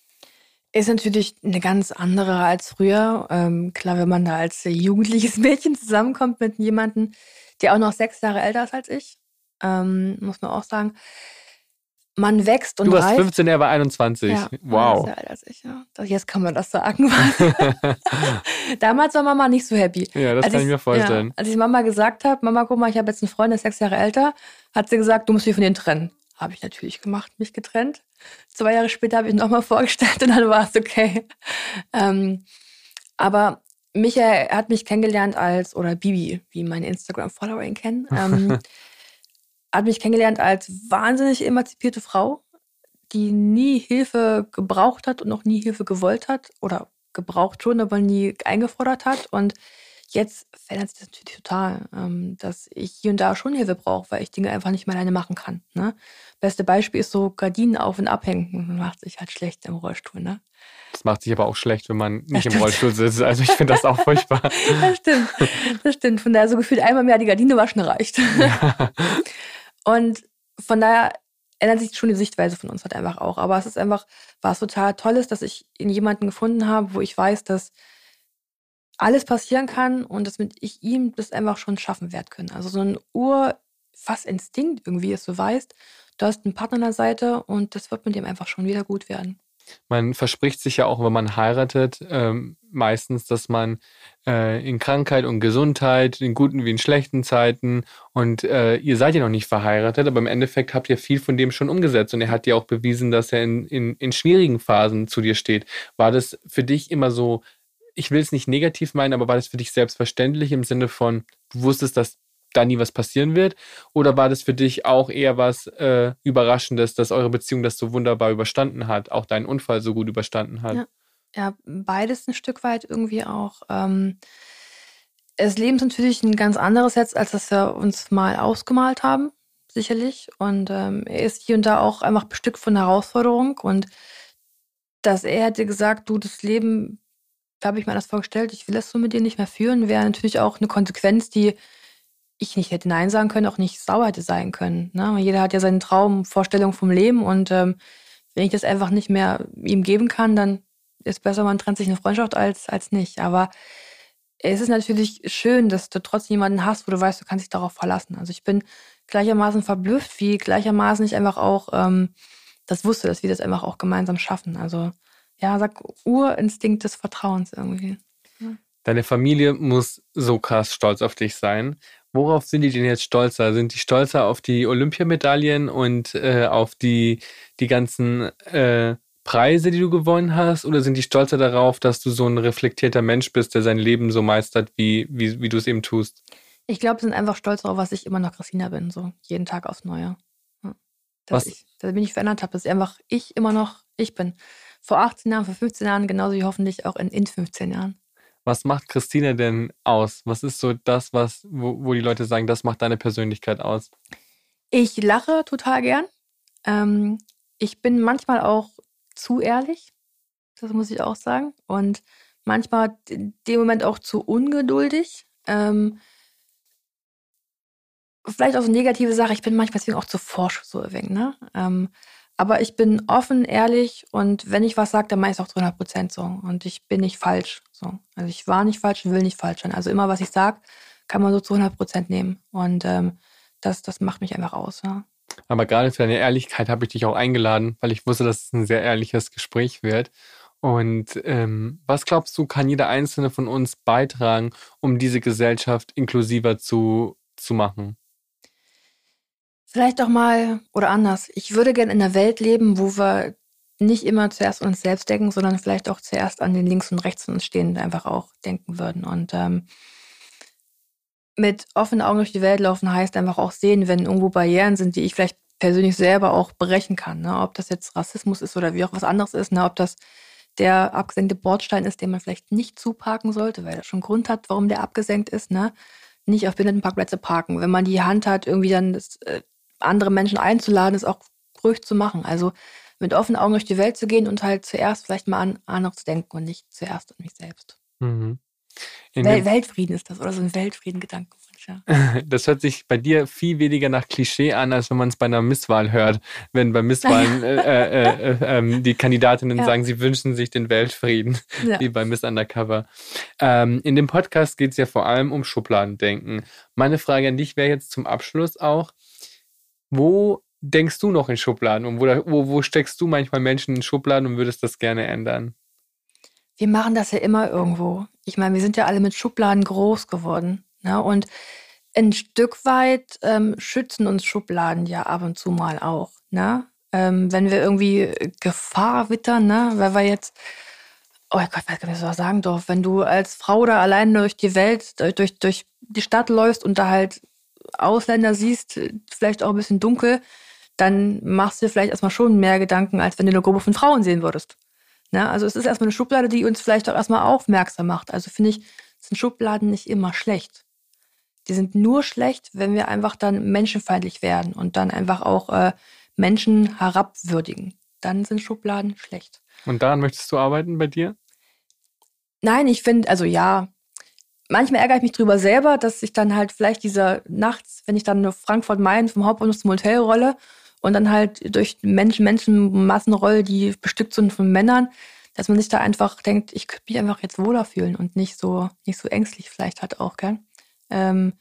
Ist natürlich eine ganz andere als früher. Ähm, klar, wenn man da als jugendliches Mädchen zusammenkommt mit jemandem, der auch noch sechs Jahre älter ist als ich, ähm, muss man auch sagen. man wächst und Du warst reift. 15, er war 21. Ja, wow. Ja, das ich, ja. Jetzt kann man das sagen. Damals war Mama nicht so happy. Ja, das Als kann ich mir vorstellen. Ja, als ich Mama gesagt habe, Mama, guck mal, ich habe jetzt einen Freund, der ist sechs Jahre älter, hat sie gesagt, du musst dich von denen trennen. Habe ich natürlich gemacht, mich getrennt. Zwei Jahre später habe ich ihn nochmal vorgestellt und dann war es okay. Ähm, aber Michael hat mich kennengelernt als, oder Bibi, wie meine Instagram-Follower ihn kennen, ähm, hat mich kennengelernt als wahnsinnig emanzipierte Frau, die nie Hilfe gebraucht hat und auch nie Hilfe gewollt hat oder gebraucht schon, aber nie eingefordert hat. Und jetzt verändert sich das natürlich total, ähm, dass ich hier und da schon Hilfe brauche, weil ich Dinge einfach nicht mehr alleine machen kann. Ne? Beste Beispiel ist so Gardinen auf und abhängen. Man macht sich halt schlecht im Rollstuhl. Ne? Das macht sich aber auch schlecht, wenn man nicht im. Rollstuhl sitzt. Also ich finde das auch furchtbar. Das stimmt. Das stimmt. Von daher so gefühlt einmal mehr die Gardine waschen reicht. Und von daher ändert sich schon die Sichtweise von uns halt einfach auch. Aber es ist einfach, was total Tolles, dass ich in jemanden gefunden habe, wo ich weiß, dass alles passieren kann und dass ich ihm das einfach schon schaffen werde können. Also so ein Ur, fast Instinkt irgendwie ist, du weißt, du hast einen Partner an der Seite und das wird mit dem einfach schon wieder gut werden. Man verspricht sich ja auch, wenn man heiratet, ähm, meistens, dass man äh, in Krankheit und Gesundheit, in guten wie in schlechten Zeiten und äh, ihr seid ja noch nicht verheiratet, aber im Endeffekt habt ihr viel von dem schon umgesetzt und er hat dir auch bewiesen, dass er in, in, in schwierigen Phasen zu dir steht. War das für dich immer so, ich will es nicht negativ meinen, aber war das für dich selbstverständlich im Sinne von, du wusstest, dass da nie was passieren wird? Oder war das für dich auch eher was äh, Überraschendes, dass eure Beziehung das so wunderbar überstanden hat, auch deinen Unfall so gut überstanden hat? Ja. Ja, beides ein Stück weit irgendwie auch. Ähm, das Leben ist natürlich ein ganz anderes jetzt, als das wir uns mal ausgemalt haben, sicherlich. Und ähm, er ist hier und da auch einfach bestückt von Herausforderung. Und dass er hätte gesagt, du, das Leben, habe ich mir das vorgestellt, ich will das so mit dir nicht mehr führen, wäre natürlich auch eine Konsequenz, die ich nicht hätte Nein sagen können, auch nicht sauer hätte sein können. Ne? Jeder hat ja seinen Traum, Vorstellung vom Leben und ähm, wenn ich das einfach nicht mehr ihm geben kann, dann ist besser, man trennt sich eine Freundschaft als, als nicht. Aber es ist natürlich schön, dass du trotzdem jemanden hast, wo du weißt, du kannst dich darauf verlassen. Also ich bin gleichermaßen verblüfft, wie gleichermaßen ich einfach auch ähm, das wusste, dass wir das einfach auch gemeinsam schaffen. Also ja, sag Urinstinkt des Vertrauens irgendwie. Deine Familie muss so krass stolz auf dich sein. Worauf sind die denn jetzt stolzer? Sind die stolzer auf die Olympiamedaillen und äh, auf die, die ganzen äh, Preise, die du gewonnen hast? Oder sind die stolzer darauf, dass du so ein reflektierter Mensch bist, der sein Leben so meistert, wie, wie, wie du es eben tust? Ich glaube, sie sind einfach stolz darauf, was ich immer noch Christina bin, so jeden Tag aufs Neue. Ja. Dass Was- ich, dass ich mich verändert habe, dass ich einfach ich immer noch ich bin. Vor 18 Jahren, vor 15 Jahren, genauso wie hoffentlich auch in, in 15 Jahren. Was macht Christina denn aus? Was ist so das, was, wo, wo die Leute sagen, das macht deine Persönlichkeit aus? Ich lache total gern. Ähm, ich bin manchmal auch zu ehrlich. Das muss ich auch sagen. Und manchmal in dem Moment auch zu ungeduldig. Ähm, vielleicht auch so eine negative Sache. Ich bin manchmal deswegen auch zu forsch so wenig, ne? Ähm, aber ich bin offen, ehrlich und wenn ich was sage, dann meine ich es auch zu 100 Prozent so. Und ich bin nicht falsch. So. Also ich war nicht falsch und will nicht falsch sein. Also immer, was ich sage, kann man so zu 100 Prozent nehmen. Und ähm, das, das macht mich einfach aus. Ja. Aber gerade für deine Ehrlichkeit habe ich dich auch eingeladen, weil ich wusste, dass es ein sehr ehrliches Gespräch wird. Und ähm, was glaubst du, kann jeder einzelne von uns beitragen, um diese Gesellschaft inklusiver zu, zu machen? Vielleicht auch mal oder anders. Ich würde gerne in einer Welt leben, wo wir nicht immer zuerst an uns selbst denken, sondern vielleicht auch zuerst an den links und rechts von uns Stehenden einfach auch denken würden. Und ähm, mit offenen Augen durch die Welt laufen heißt einfach auch sehen, wenn irgendwo Barrieren sind, die ich vielleicht persönlich selber auch brechen kann. Ne? Ob das jetzt Rassismus ist oder wie auch was anderes ist, ne? ob das der abgesenkte Bordstein ist, den man vielleicht nicht zuparken sollte, weil er schon Grund hat, warum der abgesenkt ist. Ne? Nicht auf Behindertenparkplätze parken. Wenn man die Hand hat, irgendwie dann das, äh, andere Menschen einzuladen, ist auch ruhig zu machen. Also mit offenen Augen durch die Welt zu gehen und halt zuerst vielleicht mal an andere zu denken und nicht zuerst an mich selbst. Mhm. Wel Weltfrieden ist das oder so ein Weltfrieden-Gedankenwunsch. Ja. das hört sich bei dir viel weniger nach Klischee an, als wenn man es bei einer Misswahl hört. Wenn bei Misswahlen äh, äh, äh, ähm, die Kandidatinnen Ja. sagen, sie wünschen sich den Weltfrieden, Ja. wie bei Miss Undercover. Ähm, in dem Podcast geht es ja vor allem um Schubladendenken. Meine Frage an dich wäre jetzt zum Abschluss auch, wo denkst du noch in Schubladen und wo, wo, wo steckst du manchmal Menschen in Schubladen und würdest das gerne ändern? Wir machen das ja immer irgendwo. Ich meine, wir sind ja alle mit Schubladen groß geworden. Ne? Und ein Stück weit ähm, schützen uns Schubladen ja ab und zu mal auch. Ne? Ähm, wenn wir irgendwie Gefahr wittern, ne? weil wir jetzt, oh Gott, was ich sagen darf, wenn du als Frau da allein durch die Welt, durch, durch die Stadt läufst und da halt Ausländer siehst, vielleicht auch ein bisschen dunkel, dann machst du dir vielleicht erstmal schon mehr Gedanken, als wenn du eine Gruppe von Frauen sehen würdest. Ne? Also es ist erstmal eine Schublade, die uns vielleicht auch erstmal aufmerksam macht. Also finde ich, sind Schubladen nicht immer schlecht. Die sind nur schlecht, wenn wir einfach dann menschenfeindlich werden und dann einfach auch äh, Menschen herabwürdigen. Dann sind Schubladen schlecht. Und daran möchtest du arbeiten bei dir? Nein, ich finde, also ja, manchmal ärgere ich mich drüber selber, dass ich dann halt vielleicht dieser nachts, wenn ich dann nur Frankfurt-Main vom Hauptbahnhof zum Hotel rolle und dann halt durch Menschen, Menschenmassen rolle, die bestückt sind von Männern, dass man sich da einfach denkt, ich könnte mich einfach jetzt wohler fühlen und nicht so, nicht so ängstlich vielleicht halt auch, gell? Ähm,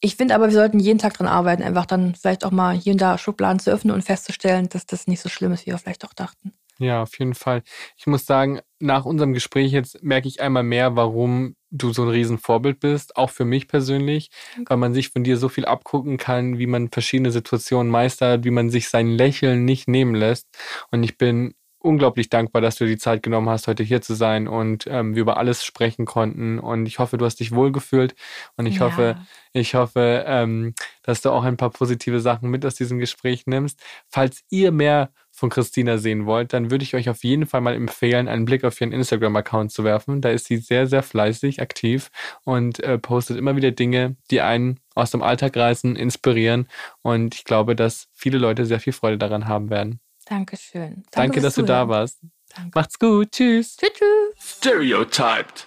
ich finde aber, wir sollten jeden Tag dran arbeiten, einfach dann vielleicht auch mal hier und da Schubladen zu öffnen und festzustellen, dass das nicht so schlimm ist, wie wir vielleicht auch dachten. Ja, auf jeden Fall. Ich muss sagen, nach unserem Gespräch jetzt merke ich einmal mehr, warum du so ein Riesenvorbild bist, auch für mich persönlich, okay. weil man sich von dir so viel abgucken kann, wie man verschiedene Situationen meistert, wie man sich sein Lächeln nicht nehmen lässt. Und ich bin unglaublich dankbar, dass du die Zeit genommen hast, heute hier zu sein und ähm, wir über alles sprechen konnten. Und ich hoffe, du hast dich wohlgefühlt und ich ja. hoffe, ich hoffe, ähm, dass du auch ein paar positive Sachen mit aus diesem Gespräch nimmst. Falls ihr mehr von Christina sehen wollt, dann würde ich euch auf jeden Fall mal empfehlen, einen Blick auf ihren Instagram-Account zu werfen. Da ist sie sehr, sehr fleißig aktiv und äh, postet immer wieder Dinge, die einen aus dem Alltag reißen, inspirieren. Und ich glaube, dass viele Leute sehr viel Freude daran haben werden. Dankeschön. Danke, Danke dass du da warst. Danke. Macht's gut. Tschüss. Tschüss. Stereotyped.